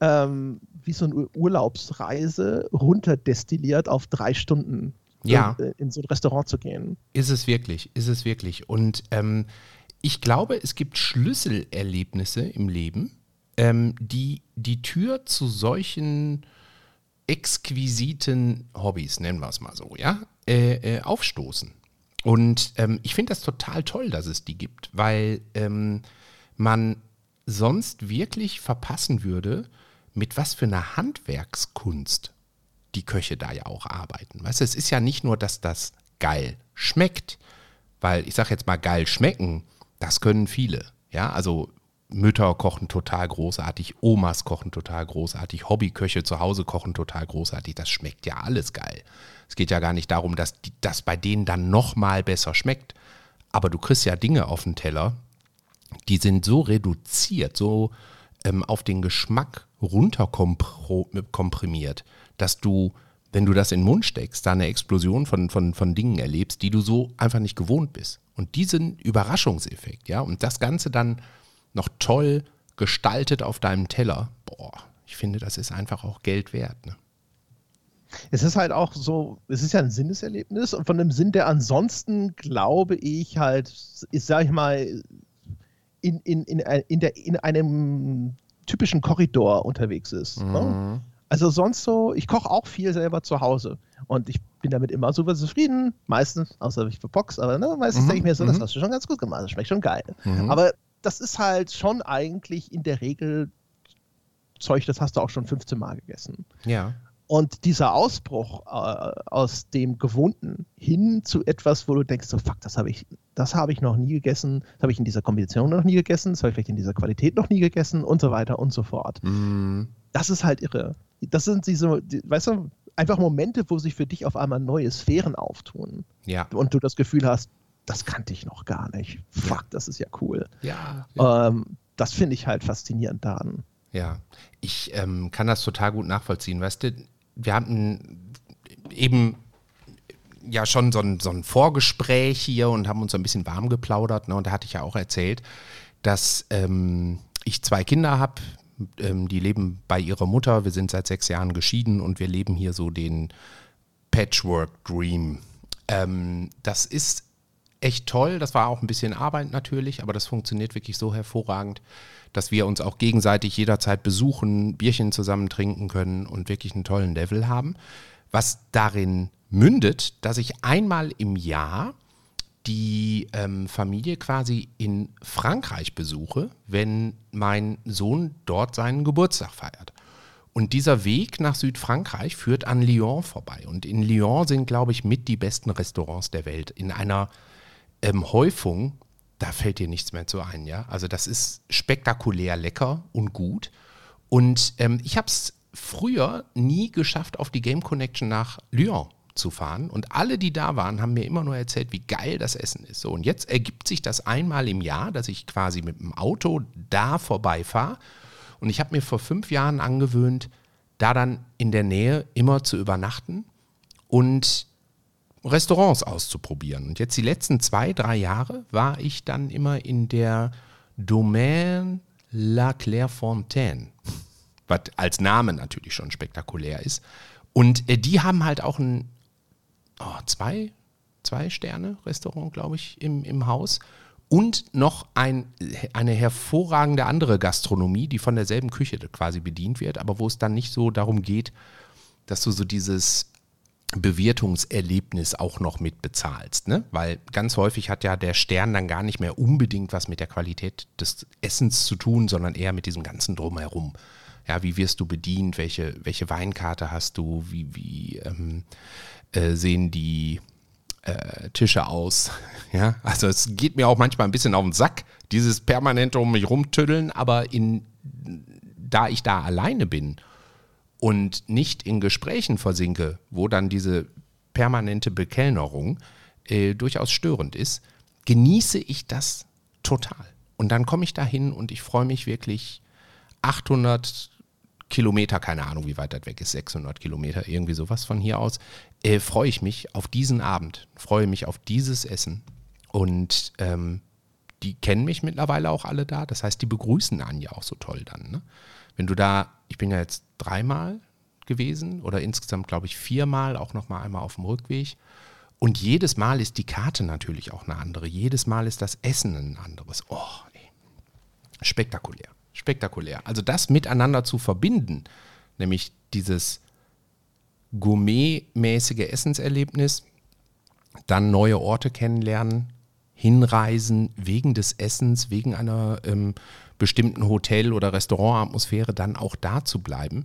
ähm, wie so eine Urlaubsreise runterdestilliert auf drei Stunden ja. in, in so ein Restaurant zu gehen. Ist es wirklich, ist es wirklich. Und ähm, ich glaube, es gibt Schlüsselerlebnisse im Leben, ähm, die die Tür zu solchen exquisiten Hobbys, nennen wir es mal so, ja, äh, äh, aufstoßen. Und ähm, ich finde das total toll, dass es die gibt, weil ähm, man sonst wirklich verpassen würde, mit was für einer Handwerkskunst die Köche da ja auch arbeiten. Weißt du, es ist ja nicht nur, dass das geil schmeckt, weil ich sage jetzt mal geil schmecken, das können viele. Ja, also Mütter kochen total großartig, Omas kochen total großartig, Hobbyköche zu Hause kochen total großartig. Das schmeckt ja alles geil. Es geht ja gar nicht darum, dass das bei denen dann nochmal besser schmeckt. Aber du kriegst ja Dinge auf den Teller, die sind so reduziert, so ähm, auf den Geschmack runterkomprimiert, dass du, wenn du das in den Mund steckst, da eine Explosion von, von, von Dingen erlebst, die du so einfach nicht gewohnt bist. Und diesen Überraschungseffekt, ja, und das Ganze dann noch toll gestaltet auf deinem Teller, boah, ich finde, das ist einfach auch Geld wert. Ne? Es ist halt auch so, es ist ja ein Sinneserlebnis und von einem Sinn, der ansonsten, glaube ich, halt, ist, sag ich mal, in, in, in, in, der, in einem typischen Korridor unterwegs ist. Ne? Mhm. Ne? Also sonst so, ich koche auch viel selber zu Hause und ich bin damit immer super zufrieden. Meistens, außer ich verbox, aber ne, meistens mhm. denke ich mir so, das mhm. hast du schon ganz gut gemacht, das schmeckt schon geil. Mhm. Aber das ist halt schon eigentlich in der Regel Zeug, das hast du auch schon 15 Mal gegessen. Ja. Und dieser Ausbruch äh, aus dem Gewohnten hin zu etwas, wo du denkst, so fuck, das habe ich, das habe ich noch nie gegessen, das habe ich in dieser Kombination noch nie gegessen, das habe ich vielleicht in dieser Qualität noch nie gegessen und so weiter und so fort. Mm. das ist halt irre. Das sind diese, die, weißt du, einfach Momente, wo sich für dich auf einmal neue Sphären auftun. Ja. Und du das Gefühl hast, das kannte ich noch gar nicht. Fuck, das ist ja cool. Ja. Ähm, das finde ich halt faszinierend daran. Ja, ich ähm, kann das total gut nachvollziehen. Weißt du, wir hatten eben ja schon so ein, so ein Vorgespräch hier und haben uns so ein bisschen warm geplaudert. Ne? Und da hatte ich ja auch erzählt, dass ähm, ich zwei Kinder habe, ähm, die leben bei ihrer Mutter. Wir sind seit sechs Jahren geschieden und wir leben hier so den Patchwork Dream. Ähm, das ist echt toll. Das war auch ein bisschen Arbeit natürlich, aber das funktioniert wirklich so hervorragend, dass wir uns auch gegenseitig jederzeit besuchen, Bierchen zusammen trinken können und wirklich einen tollen Level haben. Was darin mündet, dass ich einmal im Jahr die ähm, Familie quasi in Frankreich besuche, wenn mein Sohn dort seinen Geburtstag feiert. Und dieser Weg nach Südfrankreich führt an Lyon vorbei. Und in Lyon sind, glaube ich, mit die besten Restaurants der Welt. In einer ähm, Häufung, da fällt dir nichts mehr zu ein, ja. Also das ist spektakulär lecker und gut. Und ähm, ich habe es früher nie geschafft, auf die Game Connection nach Lyon zu fahren. Und alle, die da waren, haben mir immer nur erzählt, wie geil das Essen ist. So, und jetzt ergibt sich das einmal im Jahr, dass ich quasi mit dem Auto da vorbeifahre. Und ich habe mir vor fünf Jahren angewöhnt, da dann in der Nähe immer zu übernachten und Restaurants auszuprobieren. Und jetzt die letzten zwei, drei Jahre war ich dann immer in der Domaine La Clairefontaine, was als Name natürlich schon spektakulär ist. Und äh, die haben halt auch ein oh, zwei, zwei Sterne Restaurant, glaube ich, im, im Haus. Und noch ein, eine hervorragende andere Gastronomie, die von derselben Küche quasi bedient wird, aber wo es dann nicht so darum geht, dass du so dieses Bewirtungserlebnis auch noch mit bezahlst. Ne? Weil ganz häufig hat ja der Stern dann gar nicht mehr unbedingt was mit der Qualität des Essens zu tun, sondern eher mit diesem ganzen Drumherum. Ja, wie wirst du bedient? Welche, welche Weinkarte hast du? Wie, wie ähm, äh, sehen die äh, Tische aus? Ja, also es geht mir auch manchmal ein bisschen auf den Sack, dieses permanente um mich rumtüddeln, aber in, da ich da alleine bin und nicht in Gesprächen versinke, wo dann diese permanente Bekellnerung äh, durchaus störend ist, genieße ich das total. Und dann komme ich dahin und ich freue mich wirklich 800 Kilometer, keine Ahnung, wie weit das weg ist, 600 Kilometer, irgendwie sowas von hier aus, äh, freue ich mich auf diesen Abend, freue mich auf dieses Essen. Und ähm, die kennen mich mittlerweile auch alle da. Das heißt, die begrüßen Anja auch so toll dann. Ne? Wenn du da, ich bin ja jetzt dreimal gewesen oder insgesamt, glaube ich, viermal, auch nochmal einmal auf dem Rückweg. Und jedes Mal ist die Karte natürlich auch eine andere. Jedes Mal ist das Essen ein anderes. Oh, ey. spektakulär. Spektakulär. Also das miteinander zu verbinden, nämlich dieses gourmetmäßige Essenserlebnis, dann neue Orte kennenlernen, hinreisen wegen des Essens, wegen einer ähm, bestimmten Hotel- oder Restaurantatmosphäre, dann auch da zu bleiben.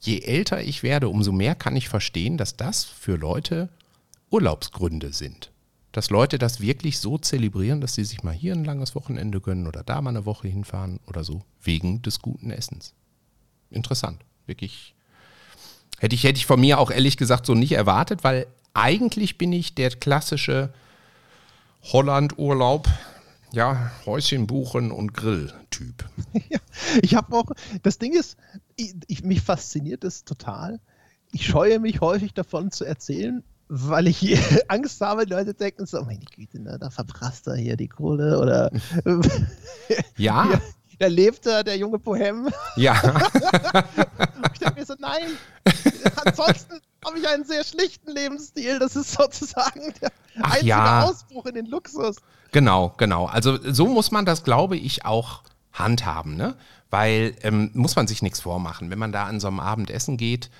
Je älter ich werde, umso mehr kann ich verstehen, dass das für Leute Urlaubsgründe sind. Dass Leute das wirklich so zelebrieren, dass sie sich mal hier ein langes Wochenende gönnen oder da mal eine Woche hinfahren oder so, wegen des guten Essens. Interessant, wirklich Hätte ich, hätte ich von mir auch ehrlich gesagt so nicht erwartet, weil eigentlich bin ich der klassische Holland-Urlaub, ja, Häuschen buchen und Grill-Typ. Ja, ich habe auch, das Ding ist, ich, ich, mich fasziniert es total. Ich scheue mich häufig davon zu erzählen, weil ich Angst habe, Leute denken so, meine Güte, ne, da verprasst er hier die Kohle oder ja. ja da lebt der junge Pohem. Ja. Ich denke mir so, nein, ansonsten habe ich einen sehr schlichten Lebensstil. Das ist sozusagen der Ach einzige ja. Ausbruch in den Luxus. Genau, genau. Also so muss man das, glaube ich, auch handhaben, ne? Weil ähm, muss man sich nichts vormachen. Wenn man da an so einem Abendessen geht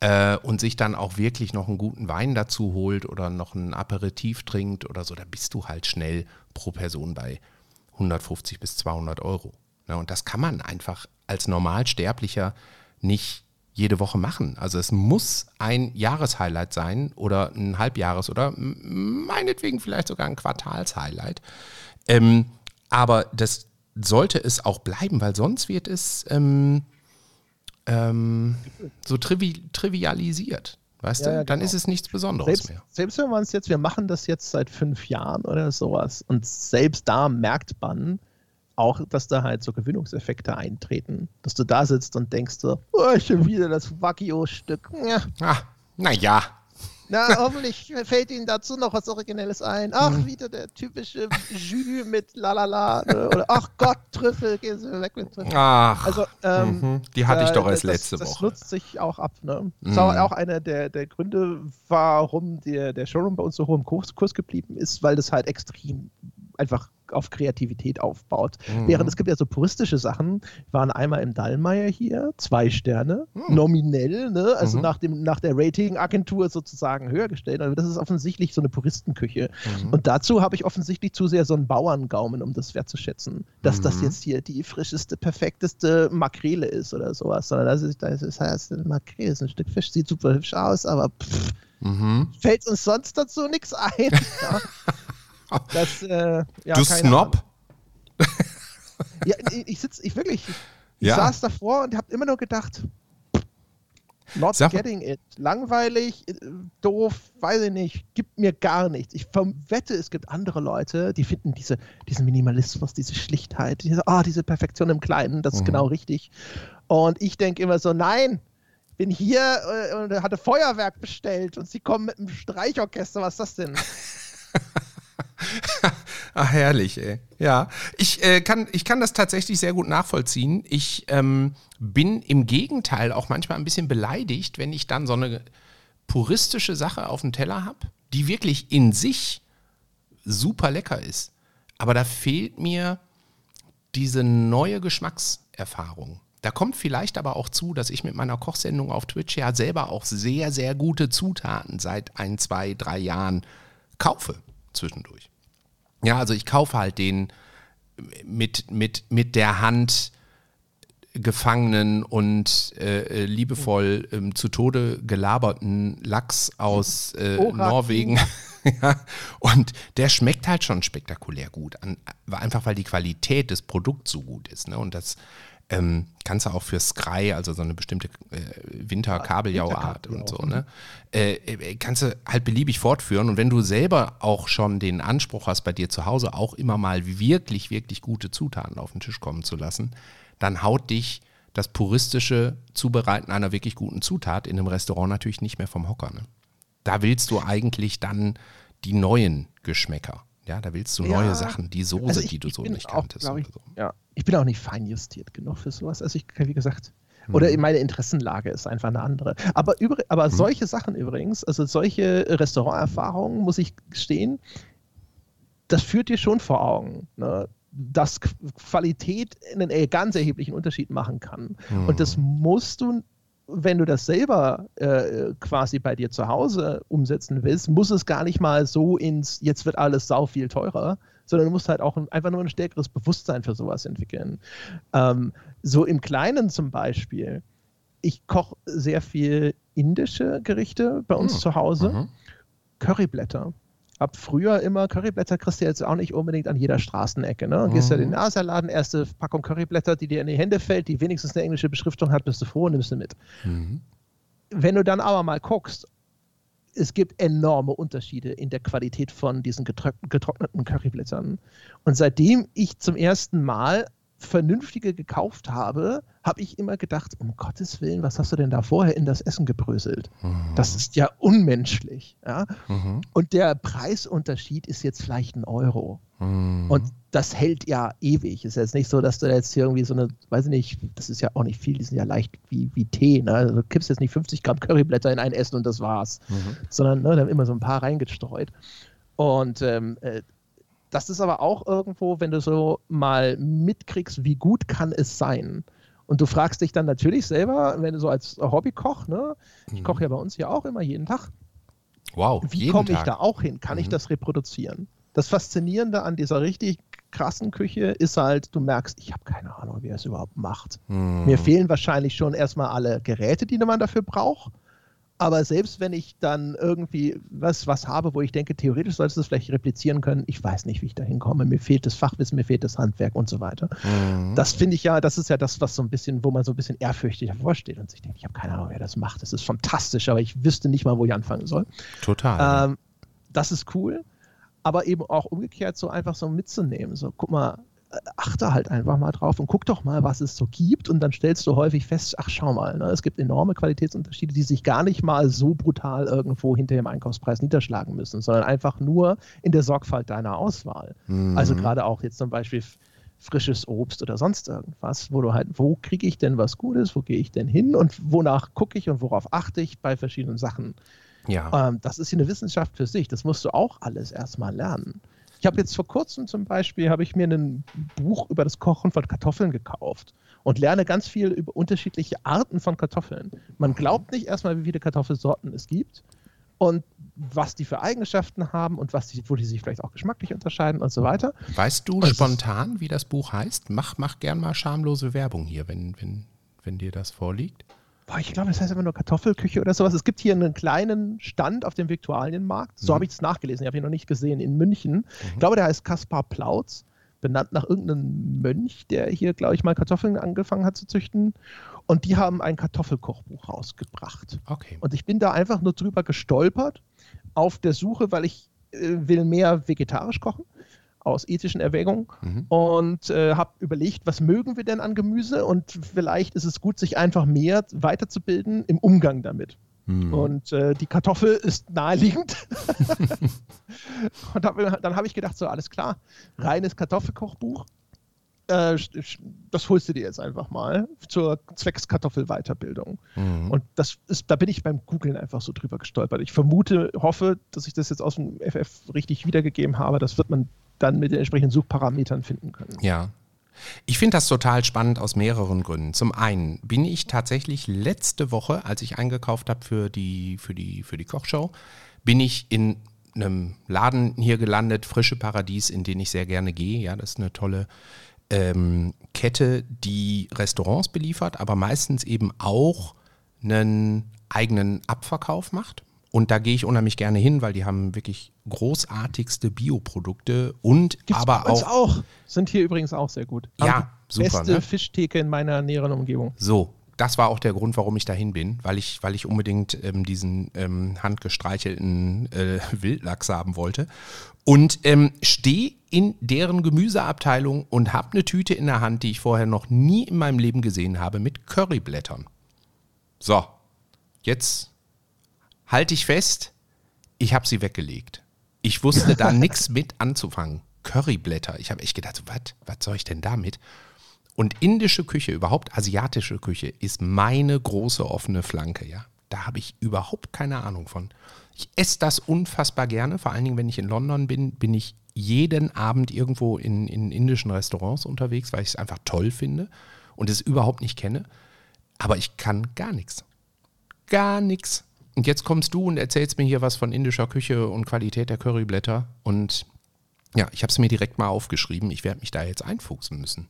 äh, und sich dann auch wirklich noch einen guten Wein dazu holt oder noch ein Aperitif trinkt oder so, da bist du halt schnell pro Person bei 150 bis 200 Euro. Ne? Und das kann man einfach als Normalsterblicher nicht jede Woche machen. Also es muss ein Jahreshighlight sein oder ein Halbjahres- oder meinetwegen vielleicht sogar ein Quartalshighlight. Ähm, aber das sollte es auch bleiben, weil sonst wird es ähm, ähm, so trivi trivialisiert. Weißt Ja, du? ja, Dann genau. ist es nichts Besonderes Selbst, mehr. selbst wenn man es jetzt, wir machen das jetzt seit fünf Jahren oder sowas und selbst da merkt man auch, dass da halt so Gewinnungseffekte eintreten, dass du da sitzt und denkst so, oh, schon wieder das Wagyu-Stück. Ja, Ah, naja. na, hoffentlich fällt Ihnen dazu noch was Originelles ein. Ach, Hm. wieder der typische Jus mit Lalala. ne? Oder ach Gott, Trüffel, gehen Sie weg mit Trüffel. Ach, Also, ähm, mhm. die hatte ich äh, doch das, letzte das Woche. nutzt sich auch ab. Ne? Das Mhm. war auch einer der, der Gründe, warum der, der Showroom bei uns so hoch im Kurs, Kurs geblieben ist, weil das halt extrem einfach auf Kreativität aufbaut. Mhm. Während es gibt ja so puristische Sachen, waren einmal im Dallmayr hier, zwei Sterne, Mhm. nominell, ne? also Mhm. nach, dem, nach der Ratingagentur sozusagen höher gestellt. Also das ist offensichtlich so eine Puristenküche. Mhm. Und dazu habe ich offensichtlich zu sehr so einen Bauerngaumen, um das wertzuschätzen, dass das Mhm. jetzt hier die frischeste, perfekteste Makrele ist oder sowas, sondern das ist, das ist heißt, eine Makrele ist ein Stück Fisch, sieht super hübsch aus, aber pff, Mhm. fällt uns sonst dazu nichts ein. ja. Das, äh, ja, du Snob? Ja, ich, sitze, ich wirklich, ich Ja. saß davor und habe immer nur gedacht, not Sag getting it. Langweilig, äh, doof, weiß ich nicht, gibt mir gar nichts. Ich wette, es gibt andere Leute, die finden diese, diesen Minimalismus, diese Schlichtheit, diese, ah, diese Perfektion im Kleinen, das ist Mhm. genau richtig. Und ich denke immer so, nein, bin hier äh, und hatte Feuerwerk bestellt und sie kommen mit einem Streichorchester, was ist das denn? Ach, herrlich, ey. Ja, ich, äh, kann, ich kann das tatsächlich sehr gut nachvollziehen. Ich ähm, bin im Gegenteil auch manchmal ein bisschen beleidigt, wenn ich dann so eine puristische Sache auf dem Teller habe, die wirklich in sich super lecker ist. Aber da fehlt mir diese neue Geschmackserfahrung. Da kommt vielleicht aber auch zu, dass ich mit meiner Kochsendung auf Twitch ja selber auch sehr, sehr gute Zutaten seit ein, zwei, drei Jahren kaufe zwischendurch. Ja, also ich kaufe halt den mit, mit, mit der Hand gefangenen und äh, äh, liebevoll ähm, zu Tode gelaberten Lachs aus äh. Norwegen. ja, und der schmeckt halt schon spektakulär gut. An, einfach weil die Qualität des Produkts so gut ist. Ne? Und das ähm, kannst du auch für Sky, also so eine bestimmte äh, Winterkabeljauart und so, ne? Äh, äh, kannst du halt beliebig fortführen. Und wenn du selber auch schon den Anspruch hast, bei dir zu Hause auch immer mal wirklich, wirklich gute Zutaten auf den Tisch kommen zu lassen, dann haut dich das puristische Zubereiten einer wirklich guten Zutat in einem Restaurant natürlich nicht mehr vom Hocker. Ne? Da willst du eigentlich dann die neuen Geschmäcker. Ja, da willst du neue Ja. Sachen, die Soße, Also ich- die du so nicht auch, kanntest. ich, so. Ja, ich bin auch nicht feinjustiert genug für sowas. Also ich, wie gesagt, Mhm. oder meine Interessenlage ist einfach eine andere. Aber, übr aber solche Sachen übrigens, also solche Restauranterfahrungen, muss ich gestehen, das führt dir schon vor Augen, ne? dass Qu- Qualität einen äh, ganz erheblichen Unterschied machen kann. Mhm. Und das musst du, wenn du das selber äh, quasi bei dir zu Hause umsetzen willst, muss es gar nicht mal so ins, jetzt wird alles sau viel teurer, sondern du musst halt auch ein, einfach nur ein stärkeres Bewusstsein für sowas entwickeln. Ähm, so im Kleinen zum Beispiel. Ich koche sehr viel indische Gerichte bei uns Hm. zu Hause. Mhm. Curryblätter. Hab früher immer Curryblätter kriegst du jetzt auch nicht unbedingt an jeder Straßenecke. Ne? Gehst ja in den Mhm. Asaladen, erste Packung Curryblätter, die dir in die Hände fällt, die wenigstens eine englische Beschriftung hat, bist du froh und nimmst sie mit. Mhm. Wenn du dann aber mal guckst, es gibt enorme Unterschiede in der Qualität von diesen getrock getrockneten Curryblättern. Und seitdem ich zum ersten Mal vernünftige gekauft habe, habe ich immer gedacht, um Gottes Willen, was hast du denn da vorher in das Essen gebröselt? Das ist ja unmenschlich. Ja? Mhm. Und der Preisunterschied ist jetzt vielleicht ein Euro. Mhm. Und das hält ja ewig. Ist jetzt nicht so, dass du jetzt hier irgendwie so eine, weiß ich nicht, das ist ja auch nicht viel, die sind ja leicht wie, wie Tee. Ne? Also du kippst jetzt nicht 50 Gramm Curryblätter in ein Essen und das war's. Mhm. Sondern ne, da haben immer so ein paar reingestreut. Und ähm, äh, das ist aber auch irgendwo, wenn du so mal mitkriegst, wie gut kann es sein. Und du fragst dich dann natürlich selber, wenn du so als Hobbykoch, ne, ich koche ja bei uns hier auch immer jeden Tag, Wow, wie komme ich Tag. da auch hin? Kann ich Mhm. das reproduzieren? Das Faszinierende an dieser richtig krassen Küche ist halt, du merkst, ich habe keine Ahnung, wie er es überhaupt macht. Mhm. Mir fehlen wahrscheinlich schon erstmal alle Geräte, die man dafür braucht. Aber selbst wenn ich dann irgendwie was, was habe, wo ich denke, theoretisch solltest du es vielleicht replizieren können, ich weiß nicht, wie ich da hinkomme. Mir fehlt das Fachwissen, mir fehlt das Handwerk und so weiter. Mhm. Das finde ich ja, das ist ja das, was so ein bisschen, wo man so ein bisschen ehrfürchtig davor steht und sich denkt, ich habe keine Ahnung, wer das macht. Das ist fantastisch, aber ich wüsste nicht mal, wo ich anfangen soll. Total. Ähm, das ist cool. Aber eben auch umgekehrt so einfach so mitzunehmen. So, guck mal, achte halt einfach mal drauf und guck doch mal, was es so gibt. Und dann stellst du häufig fest, ach schau mal, ne, es gibt enorme Qualitätsunterschiede, die sich gar nicht mal so brutal irgendwo hinter dem Einkaufspreis niederschlagen müssen, sondern einfach nur in der Sorgfalt deiner Auswahl. Mhm. Also gerade auch jetzt zum Beispiel frisches Obst oder sonst irgendwas, wo du halt, wo kriege ich denn was Gutes, wo gehe ich denn hin und wonach gucke ich und worauf achte ich bei verschiedenen Sachen. Ja. Ähm, das ist hier eine Wissenschaft für sich. Das musst du auch alles erstmal lernen. Ich habe jetzt vor kurzem zum Beispiel, habe ich mir ein Buch über das Kochen von Kartoffeln gekauft und lerne ganz viel über unterschiedliche Arten von Kartoffeln. Man glaubt nicht erstmal, wie viele Kartoffelsorten es gibt und was die für Eigenschaften haben und was die, wo die sich vielleicht auch geschmacklich unterscheiden und so weiter. Weißt du und spontan, wie das Buch heißt? Mach, mach gern mal schamlose Werbung hier, wenn, wenn, wenn dir das vorliegt boah, ich glaube, das heißt immer nur Kartoffelküche oder sowas. Es gibt hier einen kleinen Stand auf dem Viktualienmarkt. So mhm. habe ich es nachgelesen. Ich habe ihn noch nicht gesehen in München. Mhm. Ich glaube, der heißt Kaspar Plautz, benannt nach irgendeinem Mönch, der hier, glaube ich, mal Kartoffeln angefangen hat zu züchten. Und die haben ein Kartoffelkochbuch rausgebracht. Okay. Und ich bin da einfach nur drüber gestolpert auf der Suche, weil ich äh, will mehr vegetarisch kochen aus ethischen Erwägungen mhm. und äh, habe überlegt, was mögen wir denn an Gemüse und vielleicht ist es gut, sich einfach mehr weiterzubilden im Umgang damit. Mhm. Und äh, die Kartoffel ist naheliegend. und hab, dann habe ich gedacht, so alles klar, reines Kartoffelkochbuch. Äh, das holst du dir jetzt einfach mal zur Zweckskartoffelweiterbildung. Mhm. Und das ist, da bin ich beim Googlen einfach so drüber gestolpert. Ich vermute, hoffe, dass ich das jetzt aus dem FF richtig wiedergegeben habe. Das wird man dann mit den entsprechenden Suchparametern finden können. Ja. Ich finde das total spannend aus mehreren Gründen. Zum einen bin ich tatsächlich letzte Woche, als ich eingekauft habe für die, für, die, für die Kochshow, bin ich in einem Laden hier gelandet, Frische Paradies, in den ich sehr gerne gehe. Ja, das ist eine tolle ähm, Kette, die Restaurants beliefert, aber meistens eben auch einen eigenen Abverkauf macht. Und da gehe ich unheimlich gerne hin, weil die haben wirklich großartigste Bioprodukte und Gibt's aber auch, auch. Sind hier übrigens auch sehr gut. Haben ja, super. Beste ne? Fischtheke in meiner näheren Umgebung. So, das war auch der Grund, warum ich dahin bin, weil ich, weil ich unbedingt ähm, diesen ähm, handgestreichelten äh, Wildlachs haben wollte. Und ähm, stehe in deren Gemüseabteilung und habe eine Tüte in der Hand, die ich vorher noch nie in meinem Leben gesehen habe, mit Curryblättern. So, jetzt halte ich fest, ich habe sie weggelegt. Ich wusste da nichts mit anzufangen. Curryblätter. Ich habe echt gedacht, was soll ich denn damit? Und indische Küche, überhaupt asiatische Küche, ist meine große offene Flanke, ja. Da habe ich überhaupt keine Ahnung von. Ich esse das unfassbar gerne, vor allen Dingen, wenn ich in London bin, bin ich jeden Abend irgendwo in, in indischen Restaurants unterwegs, weil ich es einfach toll finde und es überhaupt nicht kenne. Aber ich kann gar nichts. Gar nichts. Und jetzt kommst du und erzählst mir hier was von indischer Küche und Qualität der Curryblätter. Und ja, ich habe es mir direkt mal aufgeschrieben. Ich werde mich da jetzt einfuchsen müssen.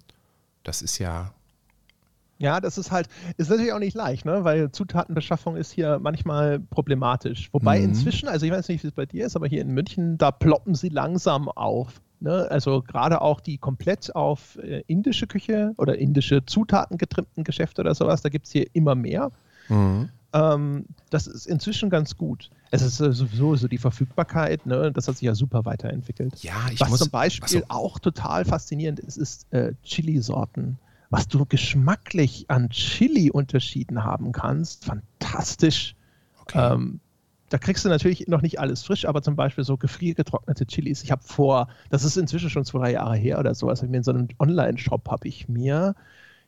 Das ist ja. Ja, das ist halt, ist natürlich auch nicht leicht, ne? weil Zutatenbeschaffung ist hier manchmal problematisch. Wobei mhm. inzwischen, also ich weiß nicht, wie es bei dir ist, aber hier in München, da ploppen sie langsam auf. Ne? Also gerade auch die komplett auf äh, indische Küche oder indische Zutaten getrimmten Geschäfte oder sowas, da gibt es hier immer mehr. Mhm. Ähm, das ist inzwischen ganz gut. Es ist sowieso so die Verfügbarkeit, ne, das hat sich ja super weiterentwickelt. Ja, ich was muss, zum Beispiel so. auch total faszinierend ist, ist äh, Chili-Sorten. Was du geschmacklich an Chili unterschieden haben kannst, fantastisch. Okay. Ähm, da kriegst du natürlich noch nicht alles frisch, aber zum Beispiel so gefriergetrocknete Chilis. Ich habe vor, das ist inzwischen schon zwei, drei Jahre her oder so, also in so einem Online-Shop habe ich mir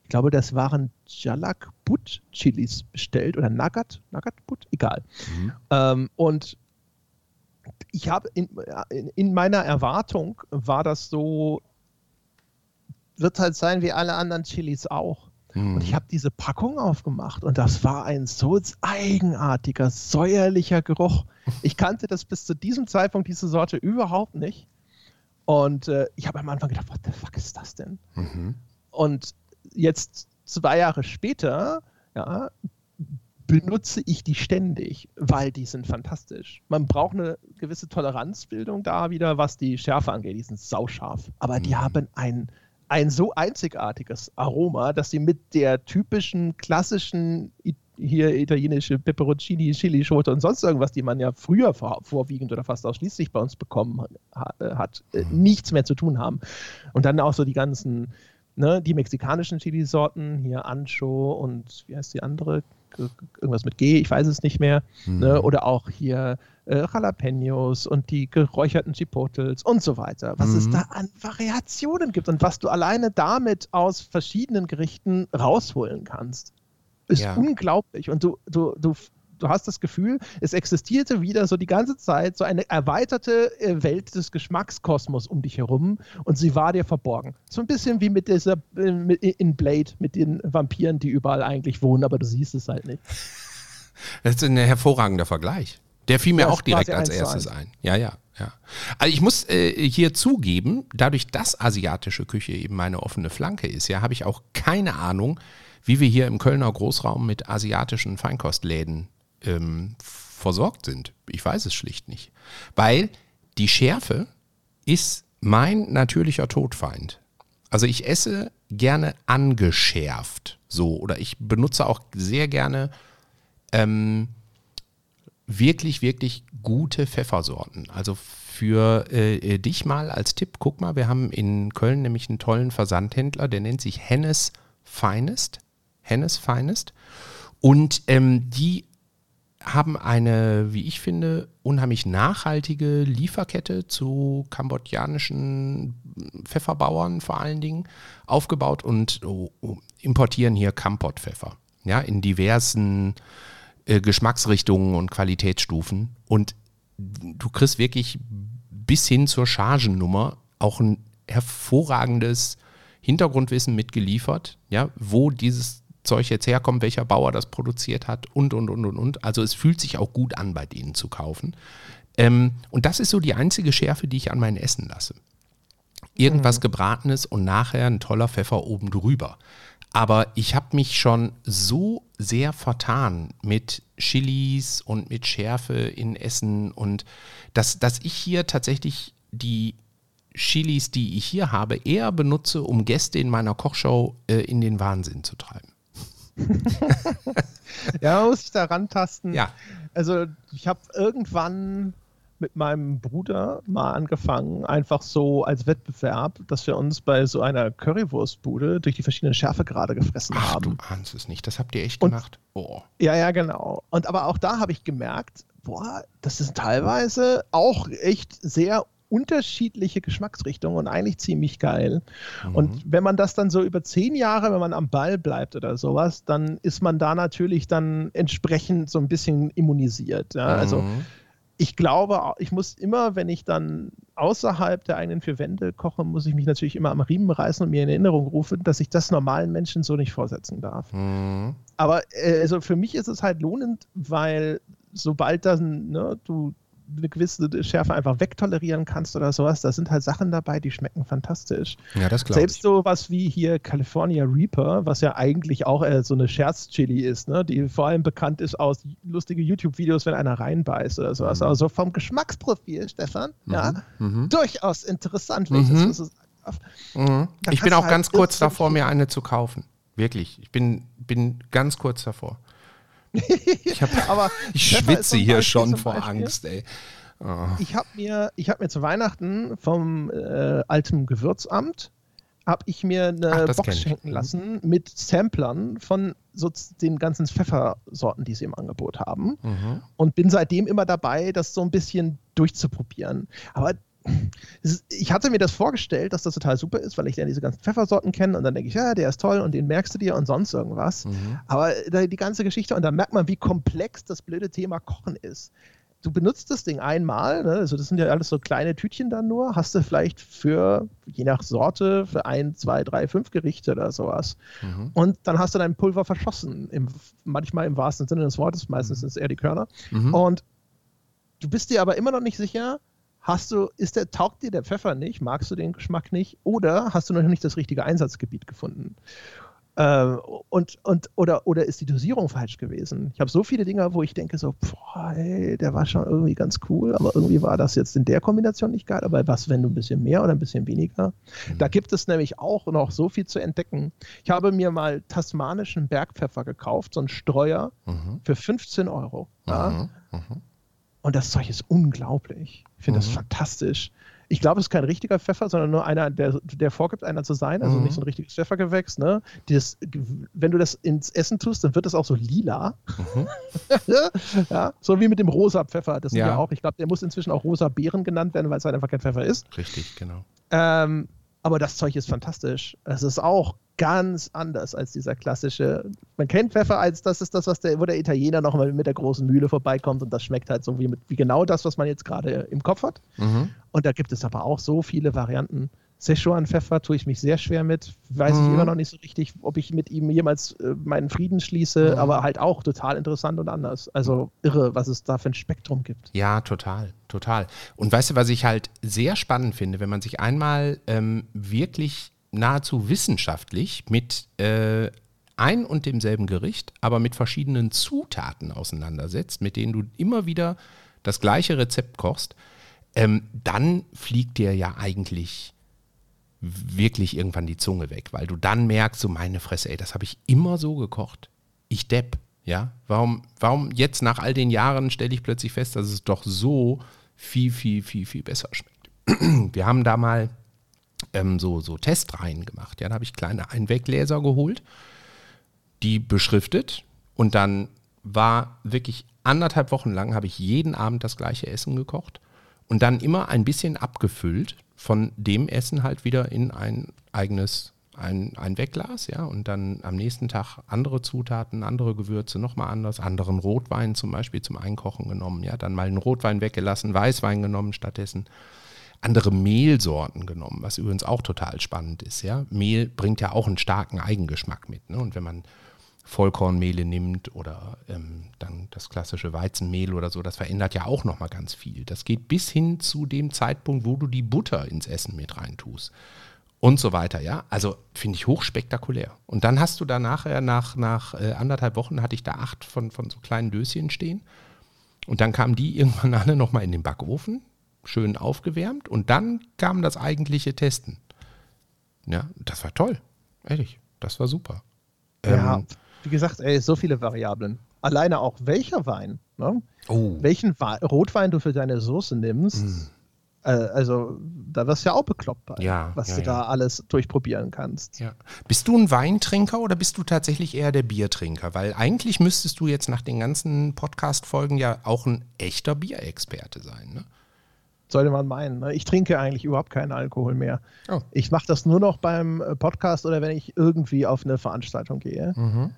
ich glaube, das waren Jalakbut Chilis bestellt oder Nagat, Nagatbut, egal. Mhm. Ähm, und ich habe in, in, meiner Erwartung war das so, wird halt sein wie alle anderen Chilis auch. Mhm. Und ich habe diese Packung aufgemacht und das war ein so eigenartiger, säuerlicher Geruch. Ich kannte das bis zu diesem Zeitpunkt, diese Sorte, überhaupt nicht. Und äh, ich habe am Anfang gedacht, what the fuck ist das denn? Mhm. Und jetzt zwei Jahre später, ja, benutze ich die ständig, weil die sind fantastisch. Man braucht eine gewisse Toleranzbildung da wieder, was die Schärfe angeht. Die sind sauscharf. Aber die mhm. haben ein, ein so einzigartiges Aroma, dass sie mit der typischen klassischen hier italienische Peperoncini, Chili-Schote und sonst irgendwas, die man ja früher vor, vorwiegend oder fast ausschließlich bei uns bekommen äh, hat, äh, mhm. nichts mehr zu tun haben. Und dann auch so die ganzen, ne, die mexikanischen Chili-Sorten, hier Ancho und wie heißt die andere? Irgendwas mit G, ich weiß es nicht mehr. Mhm. Ne, oder auch hier äh, Jalapenos und die geräucherten Chipotles und so weiter. Was mhm. es da an Variationen gibt und was du alleine damit aus verschiedenen Gerichten rausholen kannst ist ja. unglaublich. Und du, du, du, du hast das Gefühl, es existierte wieder so die ganze Zeit so eine erweiterte äh, Welt des Geschmackskosmos um dich herum und sie war dir verborgen. So ein bisschen wie mit dieser äh, in Blade mit den Vampiren, die überall eigentlich wohnen, aber du siehst es halt nicht. Das ist ein hervorragender Vergleich. Der fiel mir ja, auch direkt als erstes ein. Ja, ja, ja. Also ich muss äh, hier zugeben, dadurch, dass asiatische Küche eben meine offene Flanke ist, ja, habe ich auch keine Ahnung, wie wir hier im Kölner Großraum mit asiatischen Feinkostläden ähm, versorgt sind. Ich weiß es schlicht nicht. Weil die Schärfe ist mein natürlicher Todfeind. Also ich esse gerne angeschärft so oder ich benutze auch sehr gerne ähm, wirklich, wirklich gute Pfeffersorten. Also für äh, dich mal als Tipp, guck mal, wir haben in Köln nämlich einen tollen Versandhändler, der nennt sich Hennes Finest. Hennes Finest. Und ähm, die haben eine, wie ich finde, unheimlich nachhaltige Lieferkette zu kambodschanischen Pfefferbauern vor allen Dingen aufgebaut und oh, oh, importieren hier Kampot-Pfeffer. Ja, in diversen äh, Geschmacksrichtungen und Qualitätsstufen. Und du kriegst wirklich bis hin zur Chargennummer auch ein hervorragendes Hintergrundwissen mitgeliefert, ja, wo dieses Zeug jetzt herkommt, welcher Bauer das produziert hat und, und, und, und, und. Also es fühlt sich auch gut an, bei denen zu kaufen. Ähm, und das ist so die einzige Schärfe, die ich an mein Essen lasse. Irgendwas mhm. Gebratenes und nachher ein toller Pfeffer oben drüber. Aber ich habe mich schon so sehr vertan mit Chilis und mit Schärfe in Essen und dass, dass ich hier tatsächlich die Chilis, die ich hier habe, eher benutze, um Gäste in meiner Kochshow äh, in den Wahnsinn zu treiben. ja, man muss sich da rantasten. Ja. Also ich habe irgendwann mit meinem Bruder mal angefangen, einfach so als Wettbewerb, dass wir uns bei so einer Currywurstbude durch die verschiedenen Schärfegrade gefressen Ach, haben. Du ahnst es nicht, das habt ihr echt Und, gemacht. Oh. Ja, ja, genau. Und aber auch da habe ich gemerkt, boah, das ist teilweise auch echt sehr unterschiedliche Geschmacksrichtungen und eigentlich ziemlich geil. Mhm. Und wenn man das dann so über zehn Jahre, wenn man am Ball bleibt oder sowas, dann ist man da natürlich dann entsprechend so ein bisschen immunisiert. Ja? Also mhm. Also ich glaube, ich muss immer, wenn ich dann außerhalb der eigenen vier Wände koche, muss ich mich natürlich immer am Riemen reißen und mir in Erinnerung rufen, dass ich das normalen Menschen so nicht vorsetzen darf. Mhm. Aber äh, also für mich ist es halt lohnend, weil sobald dann ne, du eine gewisse Schärfe einfach wegtolerieren kannst oder sowas. Da sind halt Sachen dabei, die schmecken fantastisch. Ja, das glaube ich. Selbst sowas wie hier California Reaper, was ja eigentlich auch äh, so eine Scherzchili ist, ne? die vor allem bekannt ist aus lustigen YouTube-Videos, wenn einer reinbeißt oder sowas. Mhm. Also vom Geschmacksprofil, Stefan, mhm. ja, mhm. durchaus interessant, wenn ich das mhm. so sagen darf. Mhm. Ich bin auch halt ganz kurz davor, mir eine zu kaufen. Wirklich. Ich bin, bin ganz kurz davor. Ich, hab, Aber ich schwitze hier schon vor Angst, ey. Oh. Ich habe mir, hab mir zu Weihnachten vom äh, alten Gewürzamt habe ich mir eine Ach, Box schenken lassen mit Samplern von so den ganzen Pfeffersorten, die sie im Angebot haben. Mhm. Und bin seitdem immer dabei, das so ein bisschen durchzuprobieren. Aber ich hatte mir das vorgestellt, dass das total super ist, weil ich dann diese ganzen Pfeffersorten kenne und dann denke ich, ja, der ist toll und den merkst du dir und sonst irgendwas. Mhm. Aber die ganze Geschichte und dann merkt man, wie komplex das blöde Thema Kochen ist. Du benutzt das Ding einmal, ne? also das sind ja alles so kleine Tütchen dann nur, hast du vielleicht für, je nach Sorte, für ein, zwei, drei, fünf Gerichte oder sowas. Mhm. Und dann hast du dein Pulver verschossen, im, manchmal im wahrsten Sinne des Wortes, meistens mhm. sind es eher die Körner. Mhm. Und du bist dir aber immer noch nicht sicher, Hast du, ist der, taugt dir der Pfeffer nicht? Magst du den Geschmack nicht? Oder hast du noch nicht das richtige Einsatzgebiet gefunden? Äh, und, und, oder, oder ist die Dosierung falsch gewesen? Ich habe so viele Dinge, wo ich denke so, boah, ey, der war schon irgendwie ganz cool, aber irgendwie war das jetzt in der Kombination nicht geil. Aber was, wenn du ein bisschen mehr oder ein bisschen weniger? Mhm. Da gibt es nämlich auch noch so viel zu entdecken. Ich habe mir mal tasmanischen Bergpfeffer gekauft, so einen Streuer mhm. für 15 Euro. Ja? Mhm. Mhm. Und das Zeug ist unglaublich. Ich finde das mhm. fantastisch. Ich glaube, es ist kein richtiger Pfeffer, sondern nur einer, der, der vorgibt, einer zu sein. Also mhm. nicht so ein richtiges Pfeffergewächs. Ne? Das, wenn du das ins Essen tust, dann wird das auch so lila. Mhm. ja, so wie mit dem rosa Pfeffer. Das ja auch, ich glaube, der muss inzwischen auch rosa Beeren genannt werden, weil es halt einfach kein Pfeffer ist. Richtig, genau. Ähm, aber das Zeug ist fantastisch. Es ist auch ganz anders als dieser klassische. Man kennt Pfeffer als das ist das, was der, wo der Italiener noch mal mit der großen Mühle vorbeikommt und das schmeckt halt so wie, mit, wie genau das, was man jetzt gerade im Kopf hat. Mhm. Und da gibt es aber auch so viele Varianten. Szechuan-Pfeffer tue ich mich sehr schwer mit. Weiß mhm. ich immer noch nicht so richtig, ob ich mit ihm jemals äh, meinen Frieden schließe, mhm. aber halt auch total interessant und anders. Also irre, was es da für ein Spektrum gibt. Ja, total, total. Und weißt du, was ich halt sehr spannend finde, wenn man sich einmal ähm, wirklich nahezu wissenschaftlich mit äh, ein und demselben Gericht, aber mit verschiedenen Zutaten auseinandersetzt, mit denen du immer wieder das gleiche Rezept kochst, ähm, dann fliegt dir ja eigentlich wirklich irgendwann die Zunge weg, weil du dann merkst, so meine Fresse, ey, das habe ich immer so gekocht. Ich depp, ja. Warum, warum jetzt nach all den Jahren stelle ich plötzlich fest, dass es doch so viel, viel, viel, viel besser schmeckt. Wir haben da mal ähm, so, so Testreihen gemacht. Ja, da habe ich kleine Einweggläser geholt, die beschriftet. Und dann war wirklich anderthalb Wochen lang habe ich jeden Abend das gleiche Essen gekocht und dann immer ein bisschen abgefüllt von dem Essen halt wieder in ein eigenes ein, ein Wegglas, ja, und dann am nächsten Tag andere Zutaten, andere Gewürze, nochmal anders, anderen Rotwein zum Beispiel zum Einkochen genommen, ja, dann mal einen Rotwein weggelassen, Weißwein genommen stattdessen, andere Mehlsorten genommen, was übrigens auch total spannend ist, ja. Mehl bringt ja auch einen starken Eigengeschmack mit, ne, und wenn man Vollkornmehle nimmt oder ähm, dann das klassische Weizenmehl oder so, das verändert ja auch nochmal ganz viel. Das geht bis hin zu dem Zeitpunkt, wo du die Butter ins Essen mit reintust und so weiter, ja. Also finde ich hochspektakulär. Und dann hast du da nachher, nach, nach äh, anderthalb Wochen, hatte ich da acht von, von so kleinen Döschen stehen. Und dann kamen die irgendwann alle nochmal in den Backofen, schön aufgewärmt. Und dann kam das eigentliche Testen. Ja, das war toll. Ehrlich, das war super. Ja, ähm, wie gesagt, ey, so viele Variablen. Alleine auch welcher Wein, ne? oh. welchen Wa Rotwein du für deine Soße nimmst. Mm. Äh, also, da wirst du ja auch bekloppt bei, ja, was ja, du ja. da alles durchprobieren kannst. Bist du ein Weintrinker oder bist du tatsächlich eher der Biertrinker? Weil eigentlich müsstest du jetzt nach den ganzen Podcast-Folgen ja auch ein echter Bierexperte sein, ne? Sollte man meinen. Ne? Ich trinke eigentlich überhaupt keinen Alkohol mehr. Oh. Ich mache das nur noch beim äh, Podcast oder wenn ich irgendwie auf eine Veranstaltung gehe. Mhm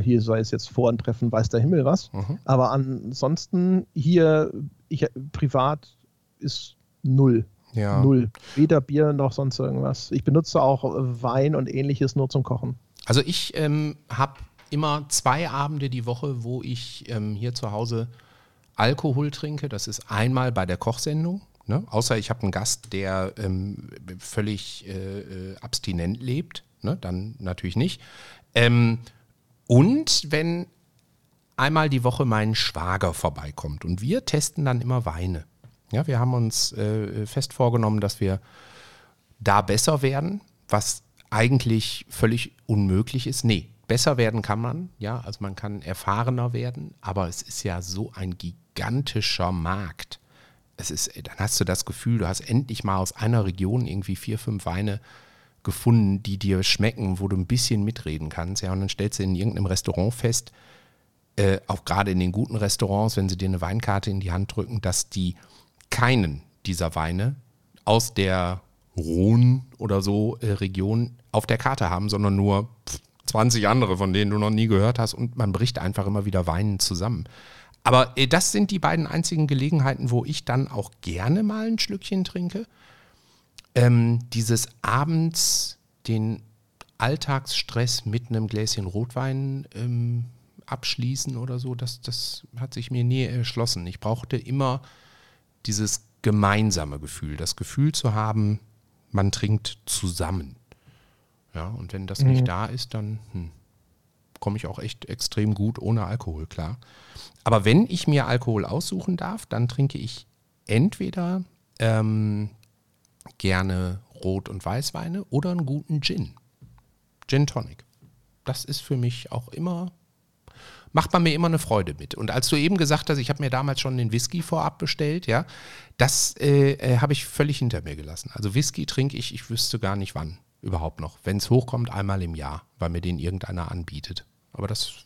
hier sei es jetzt Vorentreffen, weiß der Himmel was. Mhm. Aber ansonsten hier, ich privat ist null. Ja. Null. Weder Bier noch sonst irgendwas. Ich benutze auch Wein und ähnliches nur zum Kochen. Also ich ähm, habe immer zwei Abende die Woche, wo ich ähm, hier zu Hause Alkohol trinke. Das ist einmal bei der Kochsendung. Ne? Außer ich habe einen Gast, der ähm, völlig äh, äh abstinent lebt. Ne? Dann natürlich nicht. Ähm, und wenn einmal die Woche mein Schwager vorbeikommt und wir testen dann immer Weine. Ja, wir haben uns äh, fest vorgenommen, dass wir da besser werden, was eigentlich völlig unmöglich ist. Nee, besser werden kann man, ja, also man kann erfahrener werden, aber es ist ja so ein gigantischer Markt. Es ist, dann hast du das Gefühl, du hast endlich mal aus einer Region irgendwie vier, fünf Weine gefunden, die dir schmecken, wo du ein bisschen mitreden kannst. Ja, und dann stellst du in irgendeinem Restaurant fest, äh, auch gerade in den guten Restaurants, wenn sie dir eine Weinkarte in die Hand drücken, dass die keinen dieser Weine aus der Rhone oder so äh, Region auf der Karte haben, sondern nur 20 andere, von denen du noch nie gehört hast und man bricht einfach immer wieder Weinen zusammen. Aber äh, das sind die beiden einzigen Gelegenheiten, wo ich dann auch gerne mal ein Schlückchen trinke ähm, dieses abends den Alltagsstress mit einem Gläschen Rotwein ähm, abschließen oder so, das, das hat sich mir nie erschlossen. Ich brauchte immer dieses gemeinsame Gefühl, das Gefühl zu haben, man trinkt zusammen. Ja, und wenn das nicht da ist, dann hm, komme ich auch echt extrem gut ohne Alkohol klar. Aber wenn ich mir Alkohol aussuchen darf, dann trinke ich entweder ähm, gerne Rot- und Weißweine oder einen guten Gin. Gin Tonic. Das ist für mich auch immer, macht man mir immer eine Freude mit. Und als du eben gesagt hast, ich habe mir damals schon den Whisky vorab bestellt, ja, das äh, äh, habe ich völlig hinter mir gelassen. Also Whisky trinke ich, ich wüsste gar nicht wann überhaupt noch. Wenn es hochkommt, einmal im Jahr, weil mir den irgendeiner anbietet. Aber das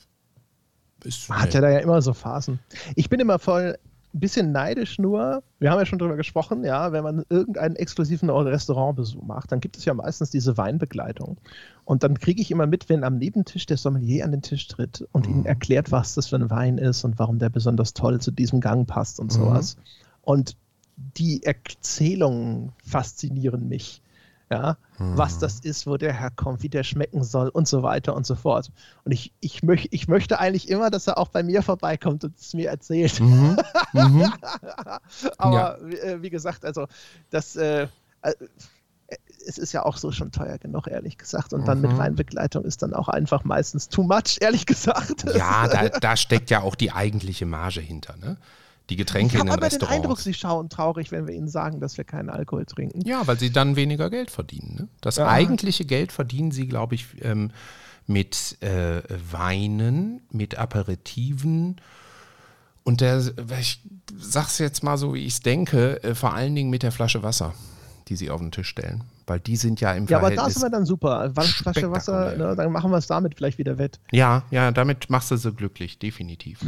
ist. Hat ja da ja immer so Phasen. Ich bin immer voll ein bisschen neidisch nur. Wir haben ja schon drüber gesprochen, ja, wenn man irgendeinen exklusiven Restaurantbesuch macht, dann gibt es ja meistens diese Weinbegleitung. Und dann kriege ich immer mit, wenn am Nebentisch der Sommelier an den Tisch tritt und ihnen erklärt, was das für ein Wein ist und warum der besonders toll zu diesem Gang passt und sowas. Und die Erzählungen faszinieren mich ja, was das ist, wo der herkommt, wie der schmecken soll und so weiter und so fort. Und ich, ich, möch, ich möchte eigentlich immer, dass er auch bei mir vorbeikommt und es mir erzählt. Mhm. Mhm. Aber ja. äh, wie gesagt, also das äh, äh, es ist ja auch so schon teuer genug, ehrlich gesagt. Und dann mhm. mit Weinbegleitung ist dann auch einfach meistens too much, ehrlich gesagt. Ja, da, da steckt ja auch die eigentliche Marge hinter, ne? Die Getränke ich in den aber Restaurants. den Eindruck, sie schauen traurig, wenn wir ihnen sagen, dass wir keinen Alkohol trinken. Ja, weil sie dann weniger Geld verdienen. Ne? Das ja. eigentliche Geld verdienen sie, glaube ich, ähm, mit äh, Weinen, mit Aperitiven. Und der, ich sag's jetzt mal so, wie ich es denke, äh, vor allen Dingen mit der Flasche Wasser, die sie auf den Tisch stellen weil die sind ja im ja, Verhältnis. Ja, aber das wäre dann super. Flasche Wasser, ne, dann machen wir es damit vielleicht wieder wett. Ja, ja, damit machst du sie glücklich, definitiv.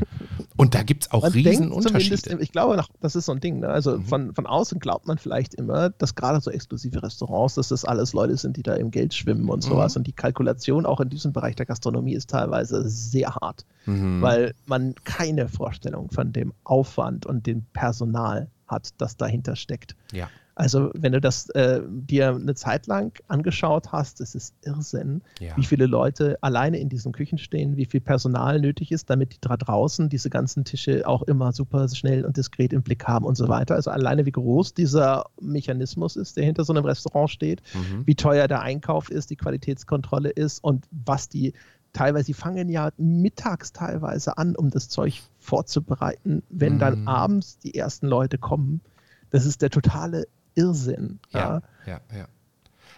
Und da gibt es auch man Riesenunterschiede. Ich glaube, das ist so ein Ding. Ne? Also mhm. von, von außen glaubt man vielleicht immer, dass gerade so exklusive Restaurants, dass das alles Leute sind, die da im Geld schwimmen und sowas. Mhm. Und die Kalkulation auch in diesem Bereich der Gastronomie ist teilweise sehr hart, mhm. weil man keine Vorstellung von dem Aufwand und dem Personal hat, das dahinter steckt. Ja. Also wenn du das äh, dir eine Zeit lang angeschaut hast, es ist Irrsinn, ja. wie viele Leute alleine in diesen Küchen stehen, wie viel Personal nötig ist, damit die da draußen diese ganzen Tische auch immer super schnell und diskret im Blick haben und so weiter. Also alleine wie groß dieser Mechanismus ist, der hinter so einem Restaurant steht, mhm. wie teuer der Einkauf ist, die Qualitätskontrolle ist und was die teilweise, die fangen ja mittags teilweise an, um das Zeug vorzubereiten, wenn mhm. dann abends die ersten Leute kommen. Das ist der totale Irrsinn. Ja, ja, ja. ja.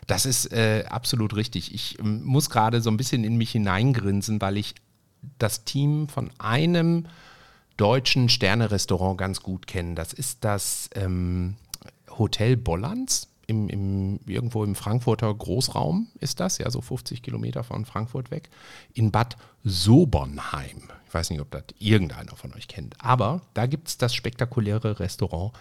Das ist äh, absolut richtig. Ich äh, muss gerade so ein bisschen in mich hineingrinsen, weil ich das Team von einem deutschen Sterne-Restaurant ganz gut kenne. Das ist das ähm, Hotel Bollands. Im, im, irgendwo im Frankfurter Großraum ist das, ja, so 50 Kilometer von Frankfurt weg, in Bad Sobernheim. Ich weiß nicht, ob das irgendeiner von euch kennt, aber da gibt es das spektakuläre Restaurant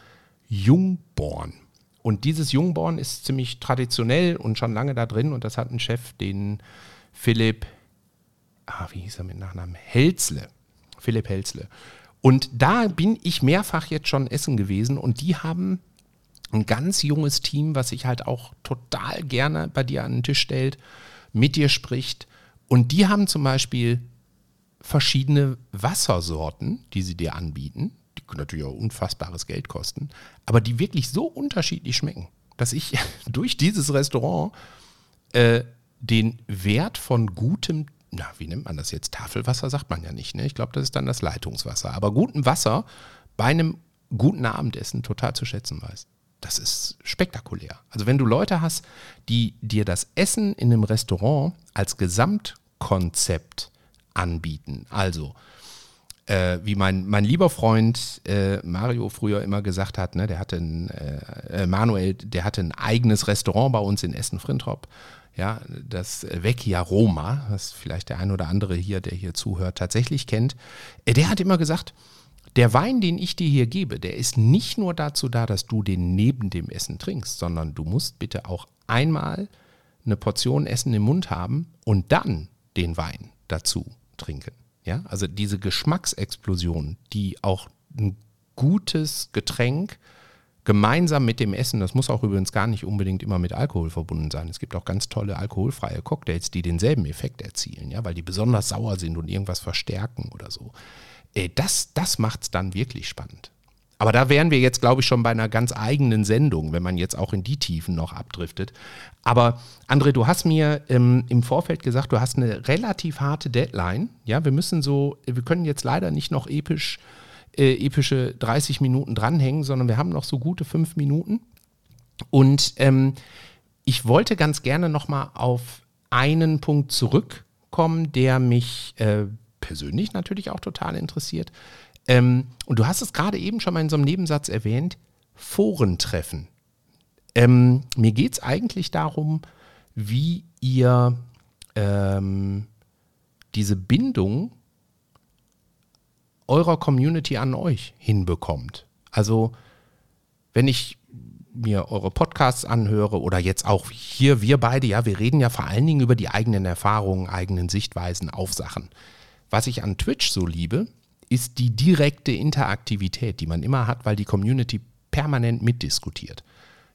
Jungborn. Und dieses Jungborn ist ziemlich traditionell und schon lange da drin und das hat einen Chef, den Philipp, ah, wie hieß er mit Nachnamen? Helzle. Philipp Helzle. Und da bin ich mehrfach jetzt schon essen gewesen und die haben ein ganz junges Team, was sich halt auch total gerne bei dir an den Tisch stellt, mit dir spricht. Und die haben zum Beispiel verschiedene Wassersorten, die sie dir anbieten die natürlich auch unfassbares Geld kosten, aber die wirklich so unterschiedlich schmecken, dass ich durch dieses Restaurant äh, den Wert von gutem, na, wie nennt man das jetzt? Tafelwasser sagt man ja nicht, ne? Ich glaube, das ist dann das Leitungswasser. Aber gutem Wasser bei einem guten Abendessen total zu schätzen weiß. Das ist spektakulär. Also wenn du Leute hast, die dir das Essen in einem Restaurant als Gesamtkonzept anbieten, also äh, wie mein, mein lieber Freund äh, Mario früher immer gesagt hat, ne, der hatte ein, äh, äh Manuel, der hatte ein eigenes Restaurant bei uns in Essen-Frintrop. Ja, das Vecchia Roma, was vielleicht der ein oder andere hier, der hier zuhört, tatsächlich kennt. Äh, der hat immer gesagt, der Wein, den ich dir hier gebe, der ist nicht nur dazu da, dass du den neben dem Essen trinkst, sondern du musst bitte auch einmal eine Portion Essen im Mund haben und dann den Wein dazu trinken. Ja, also diese Geschmacksexplosion, die auch ein gutes Getränk gemeinsam mit dem Essen, das muss auch übrigens gar nicht unbedingt immer mit Alkohol verbunden sein. Es gibt auch ganz tolle alkoholfreie Cocktails, die denselben Effekt erzielen, ja, weil die besonders sauer sind und irgendwas verstärken oder so. Äh, das das macht es dann wirklich spannend. Aber da wären wir jetzt, glaube ich, schon bei einer ganz eigenen Sendung, wenn man jetzt auch in die Tiefen noch abdriftet. Aber André, du hast mir ähm, im Vorfeld gesagt, du hast eine relativ harte Deadline. Ja, wir müssen so, wir können jetzt leider nicht noch episch, äh, epische 30 Minuten dranhängen, sondern wir haben noch so gute fünf Minuten. Und ähm, ich wollte ganz gerne nochmal auf einen Punkt zurückkommen, der mich äh, persönlich natürlich auch total interessiert. Ähm, und du hast es gerade eben schon mal in so einem Nebensatz erwähnt, Forentreffen. Ähm, mir geht es eigentlich darum, wie ihr ähm, diese Bindung eurer Community an euch hinbekommt. Also wenn ich mir eure Podcasts anhöre oder jetzt auch hier wir beide, ja, wir reden ja vor allen Dingen über die eigenen Erfahrungen, eigenen Sichtweisen auf Sachen. Was ich an Twitch so liebe, ist die direkte Interaktivität, die man immer hat, weil die Community permanent mitdiskutiert.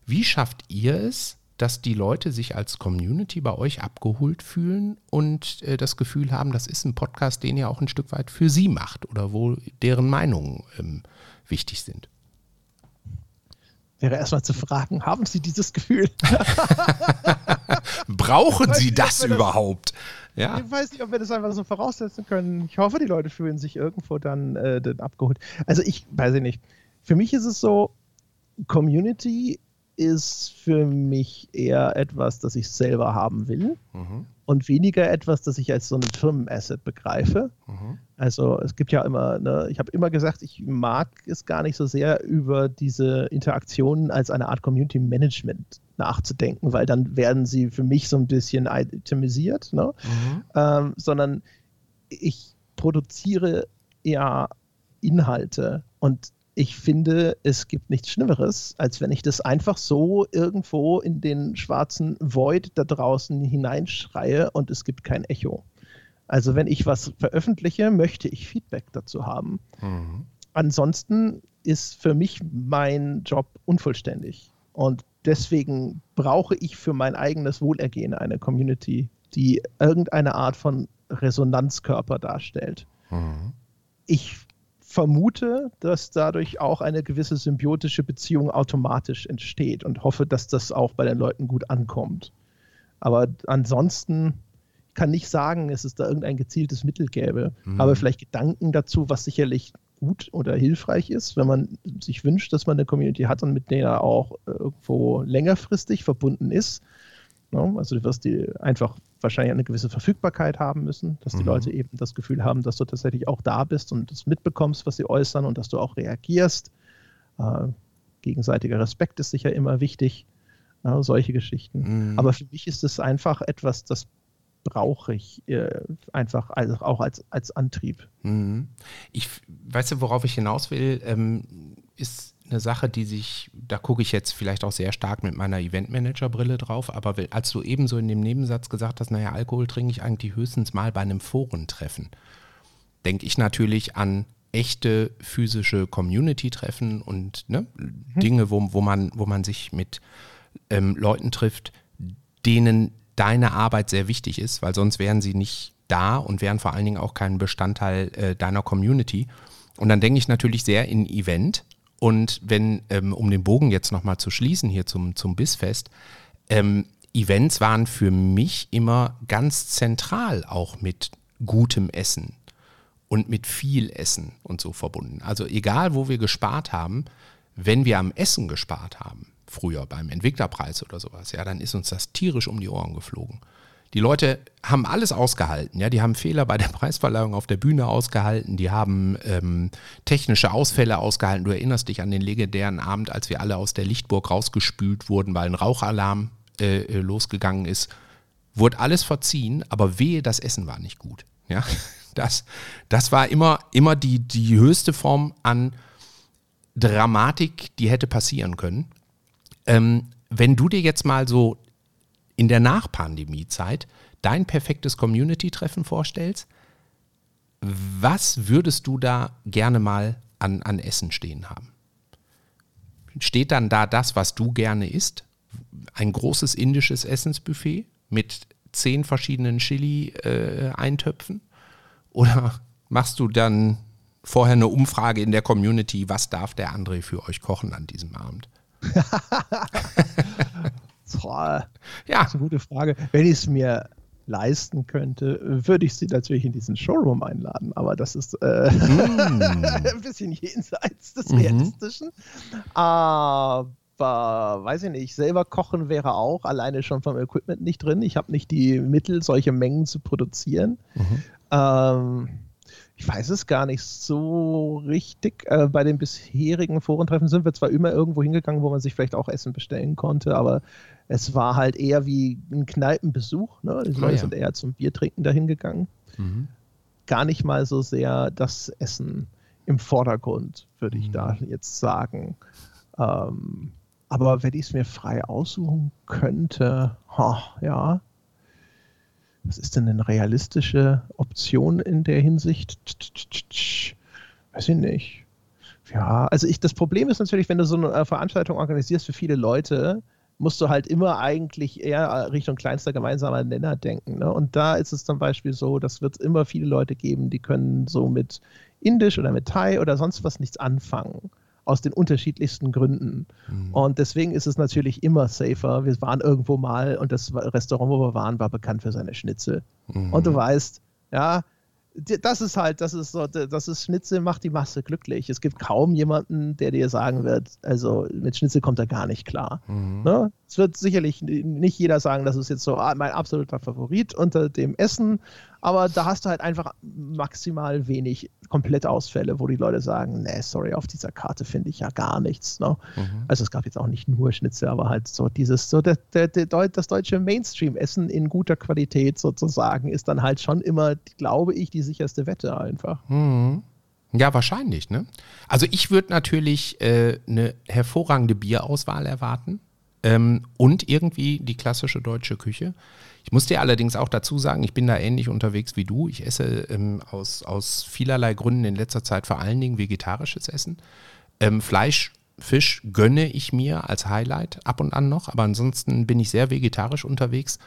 Wie schafft ihr es, dass die Leute sich als Community bei euch abgeholt fühlen und äh, das Gefühl haben, das ist ein Podcast, den ihr auch ein Stück weit für sie macht oder wo deren Meinungen ähm, wichtig sind? Wäre erstmal zu fragen, haben Sie dieses Gefühl? Brauchen Sie das überhaupt? Ja. Ich weiß nicht, ob wir das einfach so voraussetzen können. Ich hoffe, die Leute fühlen sich irgendwo dann, äh, dann abgeholt. Also ich weiß ich nicht. Für mich ist es so, Community ist für mich eher etwas, das ich selber haben will mhm. Und weniger etwas, das ich als so ein Firmenasset begreife. Mhm. Also es gibt ja immer, ne, ich habe immer gesagt, ich mag es gar nicht so sehr über diese Interaktionen als eine Art Community Management nachzudenken, weil dann werden sie für mich so ein bisschen itemisiert, ne? Mhm. Ähm, sondern ich produziere eher Inhalte und ich finde, es gibt nichts Schlimmeres, als wenn ich das einfach so irgendwo in den schwarzen Void da draußen hineinschreie und es gibt kein Echo. Also wenn ich was veröffentliche, möchte ich Feedback dazu haben. Mhm. Ansonsten ist für mich mein Job unvollständig. Und deswegen brauche ich für mein eigenes Wohlergehen eine Community, die irgendeine Art von Resonanzkörper darstellt. Mhm. Ich vermute, dass dadurch auch eine gewisse symbiotische Beziehung automatisch entsteht und hoffe, dass das auch bei den Leuten gut ankommt. Aber ansonsten kann nicht sagen, dass es da irgendein gezieltes Mittel gäbe. Mhm. Aber vielleicht Gedanken dazu, was sicherlich gut oder hilfreich ist, wenn man sich wünscht, dass man eine Community hat und mit der auch irgendwo längerfristig verbunden ist. Also du wirst die einfach wahrscheinlich eine gewisse Verfügbarkeit haben müssen, dass die mhm. Leute eben das Gefühl haben, dass du tatsächlich auch da bist und das mitbekommst, was sie äußern und dass du auch reagierst. Äh, gegenseitiger Respekt ist sicher immer wichtig, äh, solche Geschichten. Mhm. Aber für mich ist es einfach etwas, das brauche ich äh, einfach also auch als, als Antrieb. Mhm. Ich weiß du, worauf ich hinaus will, ähm, ist eine Sache, die sich, da gucke ich jetzt vielleicht auch sehr stark mit meiner Eventmanager-Brille drauf, aber als du eben so in dem Nebensatz gesagt hast, naja, Alkohol trinke ich eigentlich höchstens mal bei einem Forentreffen, denke ich natürlich an echte physische Community-Treffen und ne, mhm. Dinge, wo, wo, man, wo man sich mit ähm, Leuten trifft, denen deine Arbeit sehr wichtig ist, weil sonst wären sie nicht da und wären vor allen Dingen auch kein Bestandteil äh, deiner Community. Und dann denke ich natürlich sehr in Event. Und wenn, ähm, um den Bogen jetzt nochmal zu schließen hier zum, zum Bissfest, ähm, Events waren für mich immer ganz zentral auch mit gutem Essen und mit viel Essen und so verbunden. Also egal, wo wir gespart haben, wenn wir am Essen gespart haben, früher beim Entwicklerpreis oder sowas, ja, dann ist uns das tierisch um die Ohren geflogen. Die Leute haben alles ausgehalten, ja, die haben Fehler bei der Preisverleihung auf der Bühne ausgehalten, die haben ähm, technische Ausfälle ausgehalten. Du erinnerst dich an den legendären Abend, als wir alle aus der Lichtburg rausgespült wurden, weil ein Rauchalarm äh, äh losgegangen ist. Wurde alles verziehen, aber wehe, das Essen war nicht gut. Ja, das, das war immer, immer die, die höchste Form an Dramatik, die hätte passieren können. Ähm, wenn du dir jetzt mal so in der Nachpandemie-Zeit dein perfektes Community-Treffen vorstellst, was würdest du da gerne mal an, an Essen stehen haben? Steht dann da das, was du gerne isst? Ein großes indisches Essensbuffet mit zehn verschiedenen Chili-Eintöpfen? Äh, Oder machst du dann vorher eine Umfrage in der Community, was darf der André für euch kochen an diesem Abend? Boah, ja. Das ist eine gute Frage. Wenn ich es mir leisten könnte, würde ich sie natürlich in diesen Showroom einladen. Aber das ist äh, mm. ein bisschen jenseits des mhm. Realistischen. Aber weiß ich nicht, selber kochen wäre auch alleine schon vom Equipment nicht drin. Ich habe nicht die Mittel, solche Mengen zu produzieren. Mhm. Ähm, ich weiß es gar nicht so richtig. Äh, bei den bisherigen Forentreffen sind wir zwar immer irgendwo hingegangen, wo man sich vielleicht auch Essen bestellen konnte, aber es war halt eher wie ein Kneipenbesuch. Ne? Die Leute oh, ja. sind eher zum Biertrinken dahin gegangen. Mhm. Gar nicht mal so sehr das Essen im Vordergrund, würde ich mhm. da jetzt sagen. Ähm, aber wenn ich es mir frei aussuchen könnte, oh, ja, was ist denn eine realistische Option in der Hinsicht? Weiß ich nicht. Ja, also ich, das Problem ist natürlich, wenn du so eine Veranstaltung organisierst für viele Leute, musst du halt immer eigentlich eher Richtung kleinster gemeinsamer Nenner denken. Ne? Und da ist es zum Beispiel so, dass wird immer viele Leute geben, die können so mit Indisch oder mit Thai oder sonst was nichts anfangen aus den unterschiedlichsten Gründen. Mhm. Und deswegen ist es natürlich immer safer. Wir waren irgendwo mal und das Restaurant, wo wir waren, war bekannt für seine Schnitzel. Mhm. Und du weißt, ja, das ist halt, das ist so, das ist Schnitzel macht die Masse glücklich. Es gibt kaum jemanden, der dir sagen wird, also mit Schnitzel kommt er gar nicht klar. Mhm. Ne? Es wird sicherlich nicht jeder sagen, das ist jetzt so ah, mein absoluter Favorit unter dem Essen, aber da hast du halt einfach maximal wenig Komplettausfälle, wo die Leute sagen, nee, sorry, auf dieser Karte finde ich ja gar nichts. Ne? Mhm. Also es gab jetzt auch nicht nur Schnitzel, aber halt so dieses, so der, der, der, das deutsche Mainstream-Essen in guter Qualität sozusagen ist dann halt schon immer, glaube ich, die sicherste Wette einfach. Mhm. Ja, wahrscheinlich, ne? Also ich würde natürlich äh, eine hervorragende Bierauswahl erwarten ähm, und irgendwie die klassische deutsche Küche. Ich muss dir allerdings auch dazu sagen, ich bin da ähnlich unterwegs wie du. Ich esse ähm, aus, aus vielerlei Gründen in letzter Zeit vor allen Dingen vegetarisches Essen. Ähm, Fleisch, Fisch gönne ich mir als Highlight ab und an noch, aber ansonsten bin ich sehr vegetarisch unterwegs.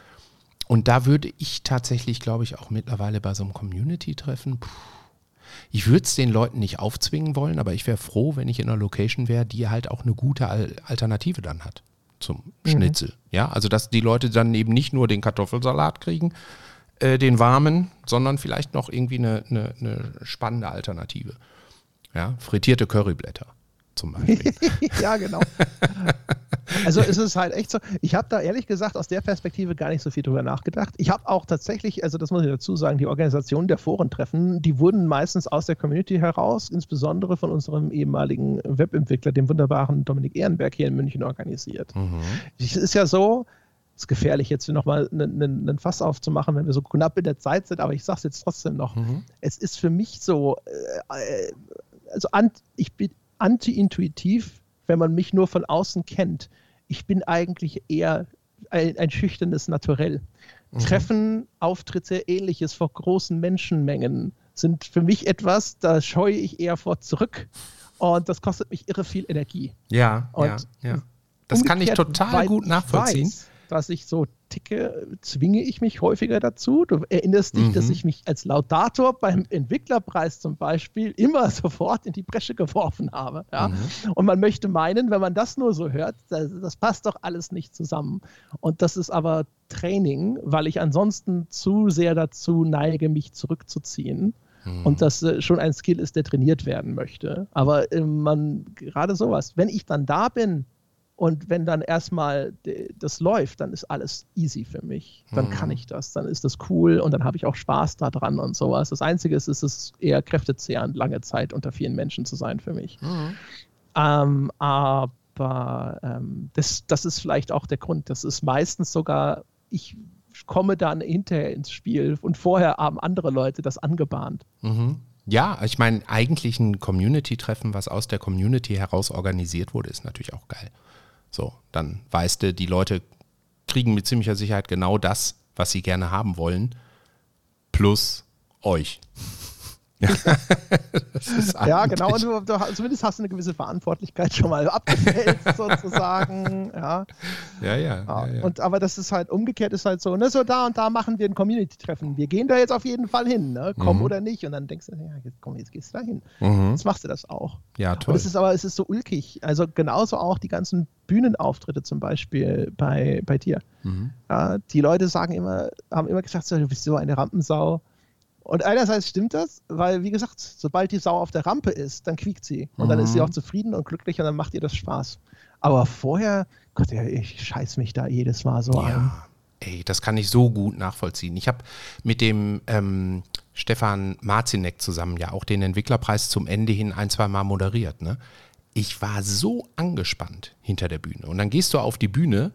Und da würde ich tatsächlich, glaube ich, auch mittlerweile bei so einem Community-Treffen, ich würde es den Leuten nicht aufzwingen wollen, aber ich wäre froh, wenn ich in einer Location wäre, die halt auch eine gute Alternative dann hat zum mhm. Schnitzel. Ja, also dass die Leute dann eben nicht nur den Kartoffelsalat kriegen, äh, den warmen, sondern vielleicht noch irgendwie eine, eine, eine spannende Alternative. Ja, frittierte Curryblätter zum Beispiel. ja, genau. Also es ist halt echt so, ich habe da ehrlich gesagt aus der Perspektive gar nicht so viel drüber nachgedacht. Ich habe auch tatsächlich, also das muss ich dazu sagen, die Organisation der Forentreffen, die wurden meistens aus der Community heraus, insbesondere von unserem ehemaligen Webentwickler, dem wunderbaren Dominik Ehrenberg hier in München organisiert. Mhm. Es ist ja so, es ist gefährlich, jetzt nochmal einen, einen Fass aufzumachen, wenn wir so knapp in der Zeit sind, aber ich sage es jetzt trotzdem noch. Mhm. Es ist für mich so, äh, äh also ich bin anti-intuitiv, wenn man mich nur von außen kennt. Ich bin eigentlich eher ein, ein schüchternes Naturell. Mhm. Treffen, Auftritte, ähnliches vor großen Menschenmengen sind für mich etwas, da scheue ich eher vor zurück. Und das kostet mich irre viel Energie. Ja, und ja, ja. Das kann ich total gut nachvollziehen. Weiß, dass ich so ticke, zwinge ich mich häufiger dazu. Du erinnerst dich, mhm. dass ich mich als Laudator beim Entwicklerpreis zum Beispiel immer sofort in die Bresche geworfen habe. Ja? Mhm. Und man möchte meinen, wenn man das nur so hört, das, das passt doch alles nicht zusammen. Und das ist aber Training, weil ich ansonsten zu sehr dazu neige, mich zurückzuziehen. Mhm. Und das äh, schon ein Skill ist, der trainiert werden möchte. Aber äh, man, gerade sowas, wenn ich dann da bin, und wenn dann erstmal das läuft, dann ist alles easy für mich. Dann mhm. kann ich das, dann ist das cool und dann habe ich auch Spaß daran und sowas. Das Einzige ist, es ist eher kräftezehrend, lange Zeit unter vielen Menschen zu sein für mich. Mhm. Ähm, aber ähm, das, das ist vielleicht auch der Grund. Das ist meistens sogar, ich komme dann hinterher ins Spiel und vorher haben andere Leute das angebahnt. Mhm. Ja, ich meine, eigentlich ein Community-Treffen, was aus der Community heraus organisiert wurde, ist natürlich auch geil. So, dann weißt du, die Leute kriegen mit ziemlicher Sicherheit genau das, was sie gerne haben wollen, plus euch. Ja, genau. Und du, du, zumindest hast du eine gewisse Verantwortlichkeit schon mal abgefällt, sozusagen. Ja. Ja, ja, ja, ja. Und aber das ist halt umgekehrt, ist halt so, ne, so da und da machen wir ein Community-Treffen. Wir gehen da jetzt auf jeden Fall hin, ne? Komm Mhm. oder nicht. Und dann denkst du, ja, jetzt komm, jetzt gehst du da hin. Mhm. Jetzt machst du das auch. Ja, Und toll. es ist aber, es ist so ulkig. Also genauso auch die ganzen Bühnenauftritte zum Beispiel bei, bei dir. Mhm. Ja, die Leute sagen immer, haben immer gesagt, so, du bist so eine Rampensau. Und einerseits stimmt das, weil, wie gesagt, sobald die Sau auf der Rampe ist, dann quiekt sie. Und dann ist sie Mhm. auch zufrieden und glücklich und dann macht ihr das Spaß. Aber vorher, Gott, ja, ich scheiß mich da jedes Mal so an. Ja, ey, das kann ich so gut nachvollziehen. Ich habe mit dem ähm, Stefan Marzinek zusammen ja auch den Entwicklerpreis zum Ende hin ein, zwei Mal moderiert. Ne? Ich war so angespannt hinter der Bühne. Und dann gehst du auf die Bühne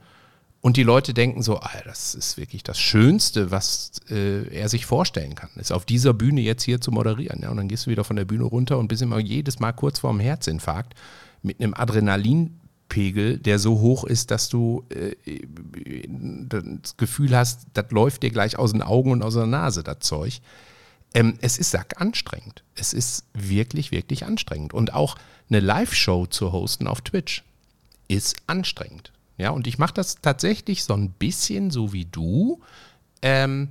und die Leute denken so, ah, das ist wirklich das Schönste, was äh, er sich vorstellen kann, ist auf dieser Bühne jetzt hier zu moderieren. Ja? Und dann gehst du wieder von der Bühne runter und bist immer jedes Mal kurz vorm Herzinfarkt mit einem Adrenalinpegel, der so hoch ist, dass du äh, das Gefühl hast, das läuft dir gleich aus den Augen und aus der Nase, das Zeug. Ähm, es ist sack anstrengend. Es ist wirklich, wirklich anstrengend. Und auch eine Live-Show zu hosten auf Twitch ist anstrengend. Ja, und ich mache das tatsächlich so ein bisschen so wie du. Ähm,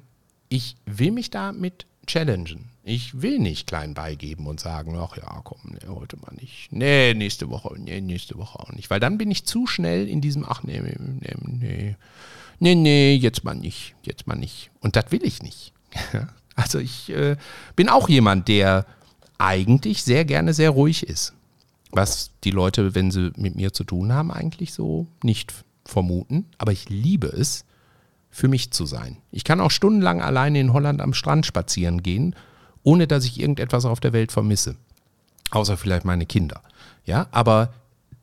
ich will mich damit challengen. Ich will nicht klein beigeben und sagen, ach ja, komm, nee, heute mal nicht. Nee, nächste Woche, nee, nächste Woche auch nicht. Weil dann bin ich zu schnell in diesem, ach nee, nee, nee, nee, nee, jetzt mal nicht, jetzt mal nicht. Und das will ich nicht. Also ich äh, bin auch jemand, der eigentlich sehr gerne sehr ruhig ist. Was die Leute, wenn sie mit mir zu tun haben, eigentlich so nicht vermuten. Aber ich liebe es, für mich zu sein. Ich kann auch stundenlang alleine in Holland am Strand spazieren gehen, ohne dass ich irgendetwas auf der Welt vermisse. Außer vielleicht meine Kinder. Ja, aber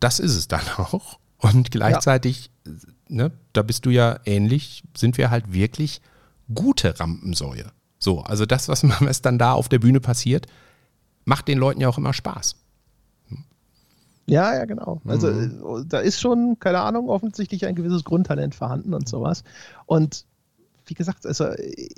das ist es dann auch. Und gleichzeitig, ne, da bist du ja ähnlich, sind wir halt wirklich gute Rampensäue. So, also das, was, was dann da auf der Bühne passiert, macht den Leuten ja auch immer Spaß. Ja, ja, genau. Also Mhm. äh, da ist schon, keine Ahnung, offensichtlich ein gewisses Grundtalent vorhanden und sowas. Und wie gesagt, also äh,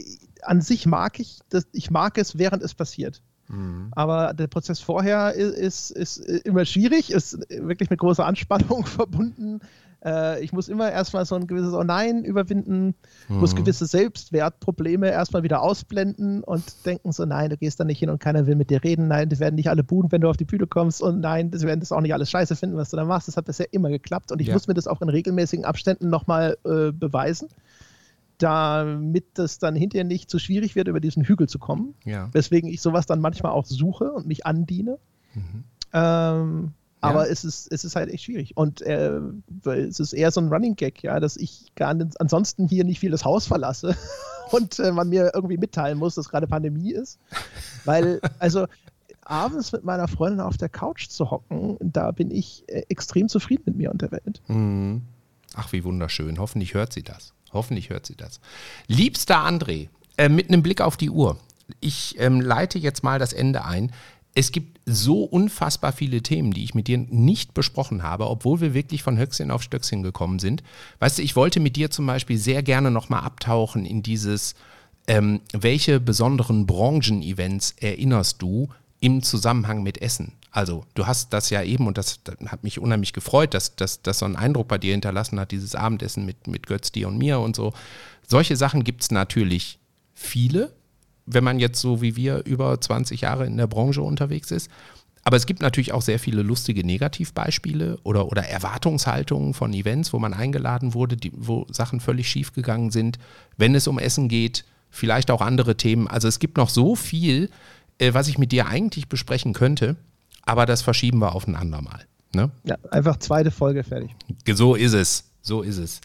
an sich mag ich das, ich mag es, während es passiert. Mhm. Aber der Prozess vorher ist, ist, ist immer schwierig, ist wirklich mit großer Anspannung verbunden. Äh, Ich muss immer erstmal so ein gewisses Oh nein überwinden, muss gewisse Selbstwertprobleme erstmal wieder ausblenden und denken so, nein, du gehst da nicht hin und keiner will mit dir reden, nein, die werden nicht alle buhen, wenn du auf die Bühne kommst und nein, sie werden das auch nicht alles scheiße finden, was du da machst. Das hat bisher immer geklappt und ich Ja. muss mir das auch in regelmäßigen Abständen nochmal äh, beweisen, damit das dann hinterher nicht zu schwierig wird, über diesen Hügel zu kommen Ja. weswegen ich sowas dann manchmal auch suche und mich andiene. Ähm, aber es, ist, es ist halt echt schwierig. Und äh, es ist eher so ein Running Gag, ja, dass ich gar nicht, ansonsten hier nicht viel das Haus verlasse und äh, man mir irgendwie mitteilen muss, dass gerade Pandemie ist. Weil, also abends mit meiner Freundin auf der Couch zu hocken, da bin ich äh, extrem zufrieden mit mir und der Welt. Mhm. Ach, wie wunderschön. Hoffentlich hört sie das. Hoffentlich hört sie das. Liebster André, äh, mit einem Blick auf die Uhr. Ich ähm, leite jetzt mal das Ende ein. Es gibt so unfassbar viele Themen, die ich mit dir nicht besprochen habe, obwohl wir wirklich von Höchstchen auf Stöckchen gekommen sind. Weißt du, ich wollte mit dir zum Beispiel sehr gerne nochmal abtauchen in dieses, ähm, welche besonderen Branchen-Events erinnerst du im Zusammenhang mit Essen? Also, du hast das ja eben, und das, das hat mich unheimlich gefreut, dass das so einen Eindruck bei dir hinterlassen hat, dieses Abendessen mit, mit Götz, dir und mir und so. Solche Sachen gibt es natürlich viele, wenn man jetzt so wie wir über 20 Jahre in der Branche unterwegs ist. Aber es gibt natürlich auch sehr viele lustige Negativbeispiele oder, oder Erwartungshaltungen von Events, wo man eingeladen wurde, die, wo Sachen völlig schief gegangen sind. Wenn es um Essen geht, vielleicht auch andere Themen. Also es gibt noch so viel, äh, was ich mit dir eigentlich besprechen könnte, aber das verschieben wir auf ein andermal. Ne? Ja, einfach zweite Folge fertig. So ist es. So ist es.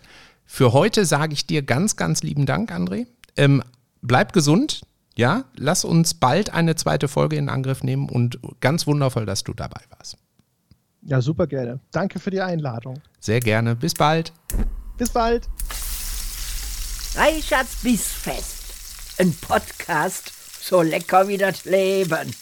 Für heute sage ich dir ganz, ganz lieben Dank, André. Ähm, bleib gesund. Ja, lass uns bald eine zweite Folge in Angriff nehmen und ganz wundervoll, dass du dabei warst. Ja, super gerne. Danke für die Einladung. Sehr gerne. Bis bald. Bis bald. Reichards Bissfest. Ein Podcast so lecker wie das Leben.